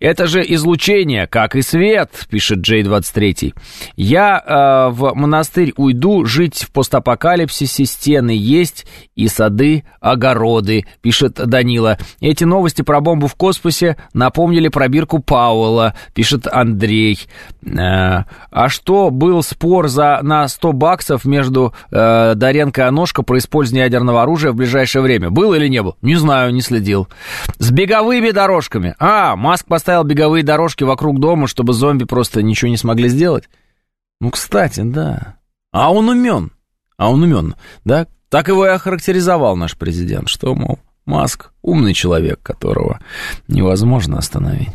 Это же излучение, как и свет, пишет Джей 23. Я э, в монастырь уйду жить в постапокалипсисе, стены есть и сады, огороды, пишет Данила. Эти новости про бомбу в космосе напомнили пробирку Пауэлла, пишет Андрей. Э, а что, был спор за, на 100 баксов между э, Доренко и Аношко про использование ядерного оружия в ближайшее время? Был или не был? Не знаю, не следил. С беговыми дорожками. А, Маск поставил беговые дорожки вокруг дома, чтобы зомби просто ничего не смогли сделать? Ну, кстати, да. А он умен. А он умен, да? Так его и охарактеризовал наш президент, что, мол, Маск умный человек, которого невозможно остановить.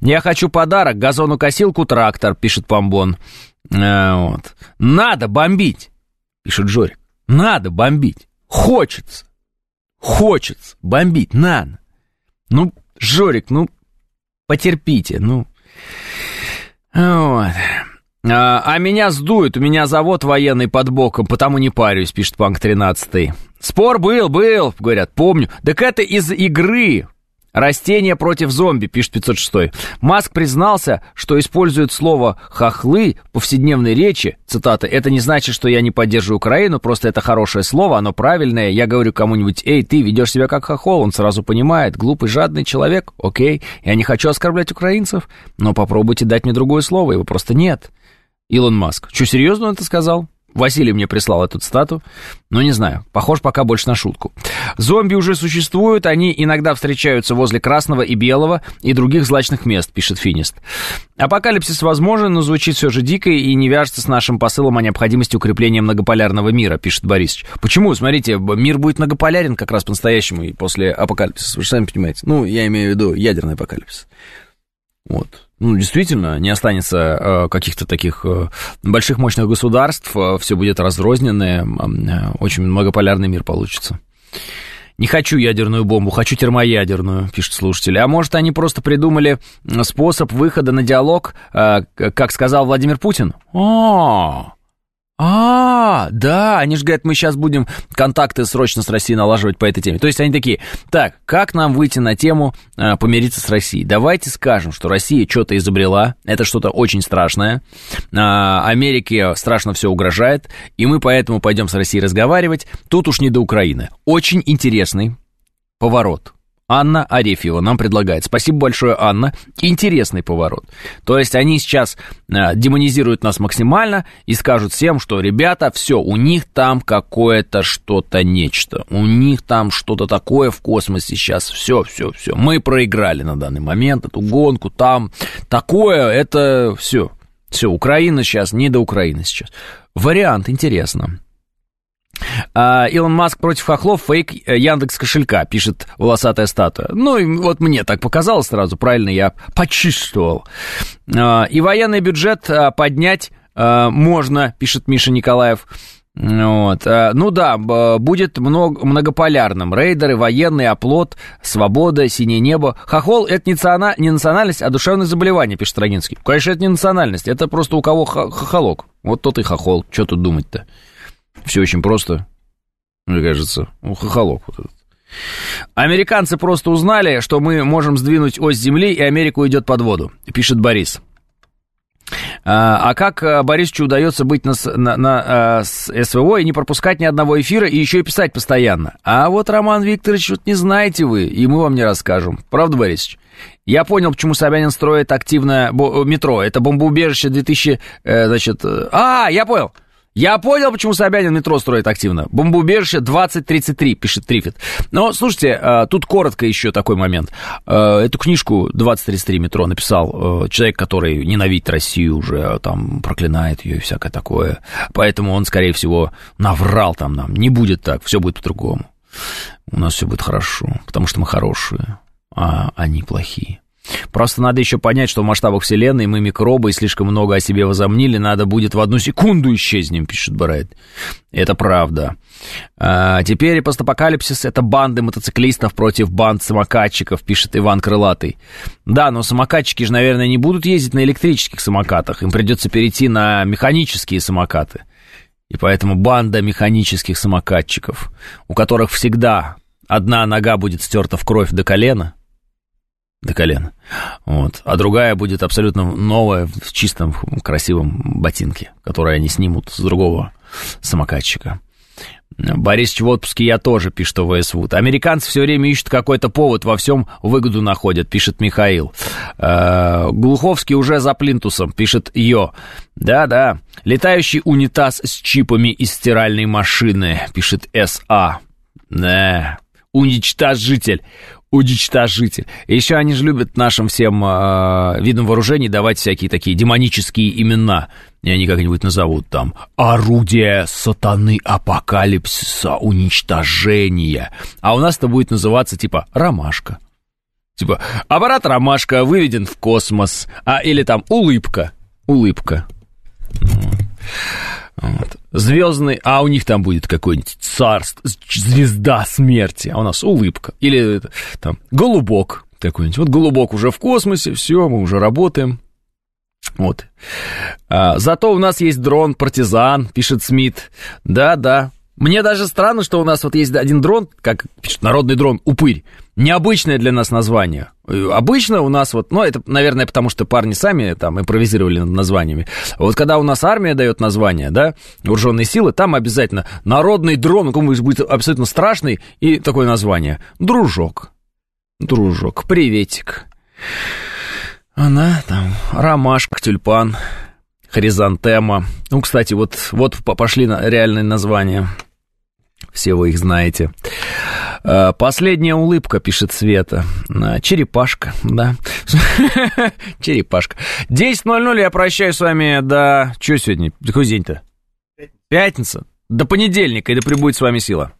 Я хочу подарок, газону-косилку, трактор, пишет Помбон. А, вот. Надо бомбить, пишет Жорик. Надо бомбить. Хочется. Хочется бомбить. Надо. Ну, Жорик, ну, потерпите, ну. Вот. А, а меня сдует, у меня завод военный под боком, потому не парюсь, пишет Панк 13. Спор был, был, говорят, помню. Так это из игры. Растения против зомби, пишет 506. Маск признался, что использует слово «хохлы» в повседневной речи. Цитата. «Это не значит, что я не поддерживаю Украину, просто это хорошее слово, оно правильное. Я говорю кому-нибудь, эй, ты ведешь себя как хохол». Он сразу понимает, глупый, жадный человек, окей. Я не хочу оскорблять украинцев, но попробуйте дать мне другое слово, его просто нет. Илон Маск. Что, серьезно он это сказал? Василий мне прислал эту цитату, но не знаю, похож пока больше на шутку. Зомби уже существуют, они иногда встречаются возле Красного и Белого и других злачных мест, пишет Финист. Апокалипсис возможен, но звучит все же дико и не вяжется с нашим посылом о необходимости укрепления многополярного мира, пишет Борисович. Почему? Смотрите, мир будет многополярен как раз по-настоящему и после апокалипсиса, вы же сами понимаете. Ну, я имею в виду ядерный апокалипсис. Вот ну, действительно, не останется э, каких-то таких э, больших мощных государств, э, все будет разрозненное, очень многополярный мир получится. Не хочу ядерную бомбу, хочу термоядерную, пишет слушатель. А может, они просто придумали способ выхода на диалог, как сказал Владимир Путин? О, а, да, они же говорят, мы сейчас будем контакты срочно с Россией налаживать по этой теме. То есть они такие, так, как нам выйти на тему э, помириться с Россией? Давайте скажем, что Россия что-то изобрела, это что-то очень страшное, э, Америке страшно все угрожает, и мы поэтому пойдем с Россией разговаривать. Тут уж не до Украины. Очень интересный поворот. Анна Арефьева нам предлагает. Спасибо большое, Анна. Интересный поворот. То есть они сейчас э, демонизируют нас максимально и скажут всем, что, ребята, все, у них там какое-то что-то нечто. У них там что-то такое в космосе сейчас. Все, все, все. Мы проиграли на данный момент эту гонку. Там такое, это все. Все, Украина сейчас, не до Украины сейчас. Вариант интересно. А, Илон Маск против хохлов, фейк э, Яндекс кошелька, пишет волосатая статуя. Ну, и вот мне так показалось сразу, правильно я почувствовал. А, и военный бюджет а, поднять можно, пишет Миша Николаев. Вот. Ну да, будет много, многополярным. Рейдеры, военный, оплот, свобода, синее небо. Хохол — это не, циона, не национальность, а душевное заболевание, пишет Строгинский. Конечно, это не национальность, это просто у кого хохолок. Вот тот и хохол. Что тут думать-то? Все очень просто, мне кажется. Ну, хохолок вот этот. Американцы просто узнали, что мы можем сдвинуть ось Земли, и Америка уйдет под воду, пишет Борис. А, а как а, Борисовичу удается быть на, на, на с СВО и не пропускать ни одного эфира, и еще и писать постоянно? А вот, Роман Викторович, вот не знаете вы, и мы вам не расскажем. Правда, Борисович? Я понял, почему Собянин строит активное метро. Это бомбоубежище 2000, э, значит... Э, а, я понял. Я понял, почему Собянин метро строит активно. Бомбоубежище 2033, пишет Трифит. Но, слушайте, э, тут коротко еще такой момент. Э, эту книжку 2033 метро написал э, человек, который ненавидит Россию уже, там, проклинает ее и всякое такое. Поэтому он, скорее всего, наврал там нам. Не будет так, все будет по-другому. У нас все будет хорошо, потому что мы хорошие, а они плохие. Просто надо еще понять, что в масштабах Вселенной мы микробы и слишком много о себе возомнили, надо будет в одну секунду исчезнем, пишет Брайт. Это правда. А, теперь постапокалипсис — это банды мотоциклистов против банд самокатчиков, пишет Иван Крылатый. Да, но самокатчики же, наверное, не будут ездить на электрических самокатах, им придется перейти на механические самокаты. И поэтому банда механических самокатчиков, у которых всегда одна нога будет стерта в кровь до колена — до колена. Вот. А другая будет абсолютно новая, в чистом, красивом ботинке, который они снимут с другого самокатчика. Борис в отпуске я тоже, пишет ОВС Вуд. Американцы все время ищут какой-то повод, во всем выгоду находят, пишет Михаил. Э, Глуховский уже за плинтусом, пишет Йо. Да-да, летающий унитаз с чипами из стиральной машины, пишет СА. Да, уничтожитель уничтожитель. Еще они же любят нашим всем э, видам вооружений давать всякие такие демонические имена. И они как-нибудь назовут там «Орудие сатаны апокалипсиса уничтожения». А у нас это будет называться типа «Ромашка». Типа «Аппарат Ромашка выведен в космос». А, или там «Улыбка». Улыбка. Вот. Звездный, а у них там будет какой-нибудь царство, звезда смерти, а у нас улыбка. Или там голубок какой-нибудь. Вот голубок уже в космосе, все, мы уже работаем. Вот. А, зато у нас есть дрон партизан, пишет Смит. Да, да, мне даже странно, что у нас вот есть один дрон, как пишет, народный дрон, упырь. Необычное для нас название. Обычно у нас вот, ну, это, наверное, потому что парни сами там импровизировали над названиями. Вот когда у нас армия дает название, да, вооруженные силы, там обязательно народный дрон, он будет абсолютно страшный, и такое название. Дружок. Дружок. Приветик. Она там, ромашка, тюльпан, хризантема. Ну, кстати, вот, вот пошли реальные названия. Все вы их знаете. Э, Последняя улыбка, пишет Света. Э, черепашка, да. Черепашка. 10.00 я прощаюсь с вами до... Что сегодня? Какой день-то? Пятница. До понедельника, и да прибудет с вами сила.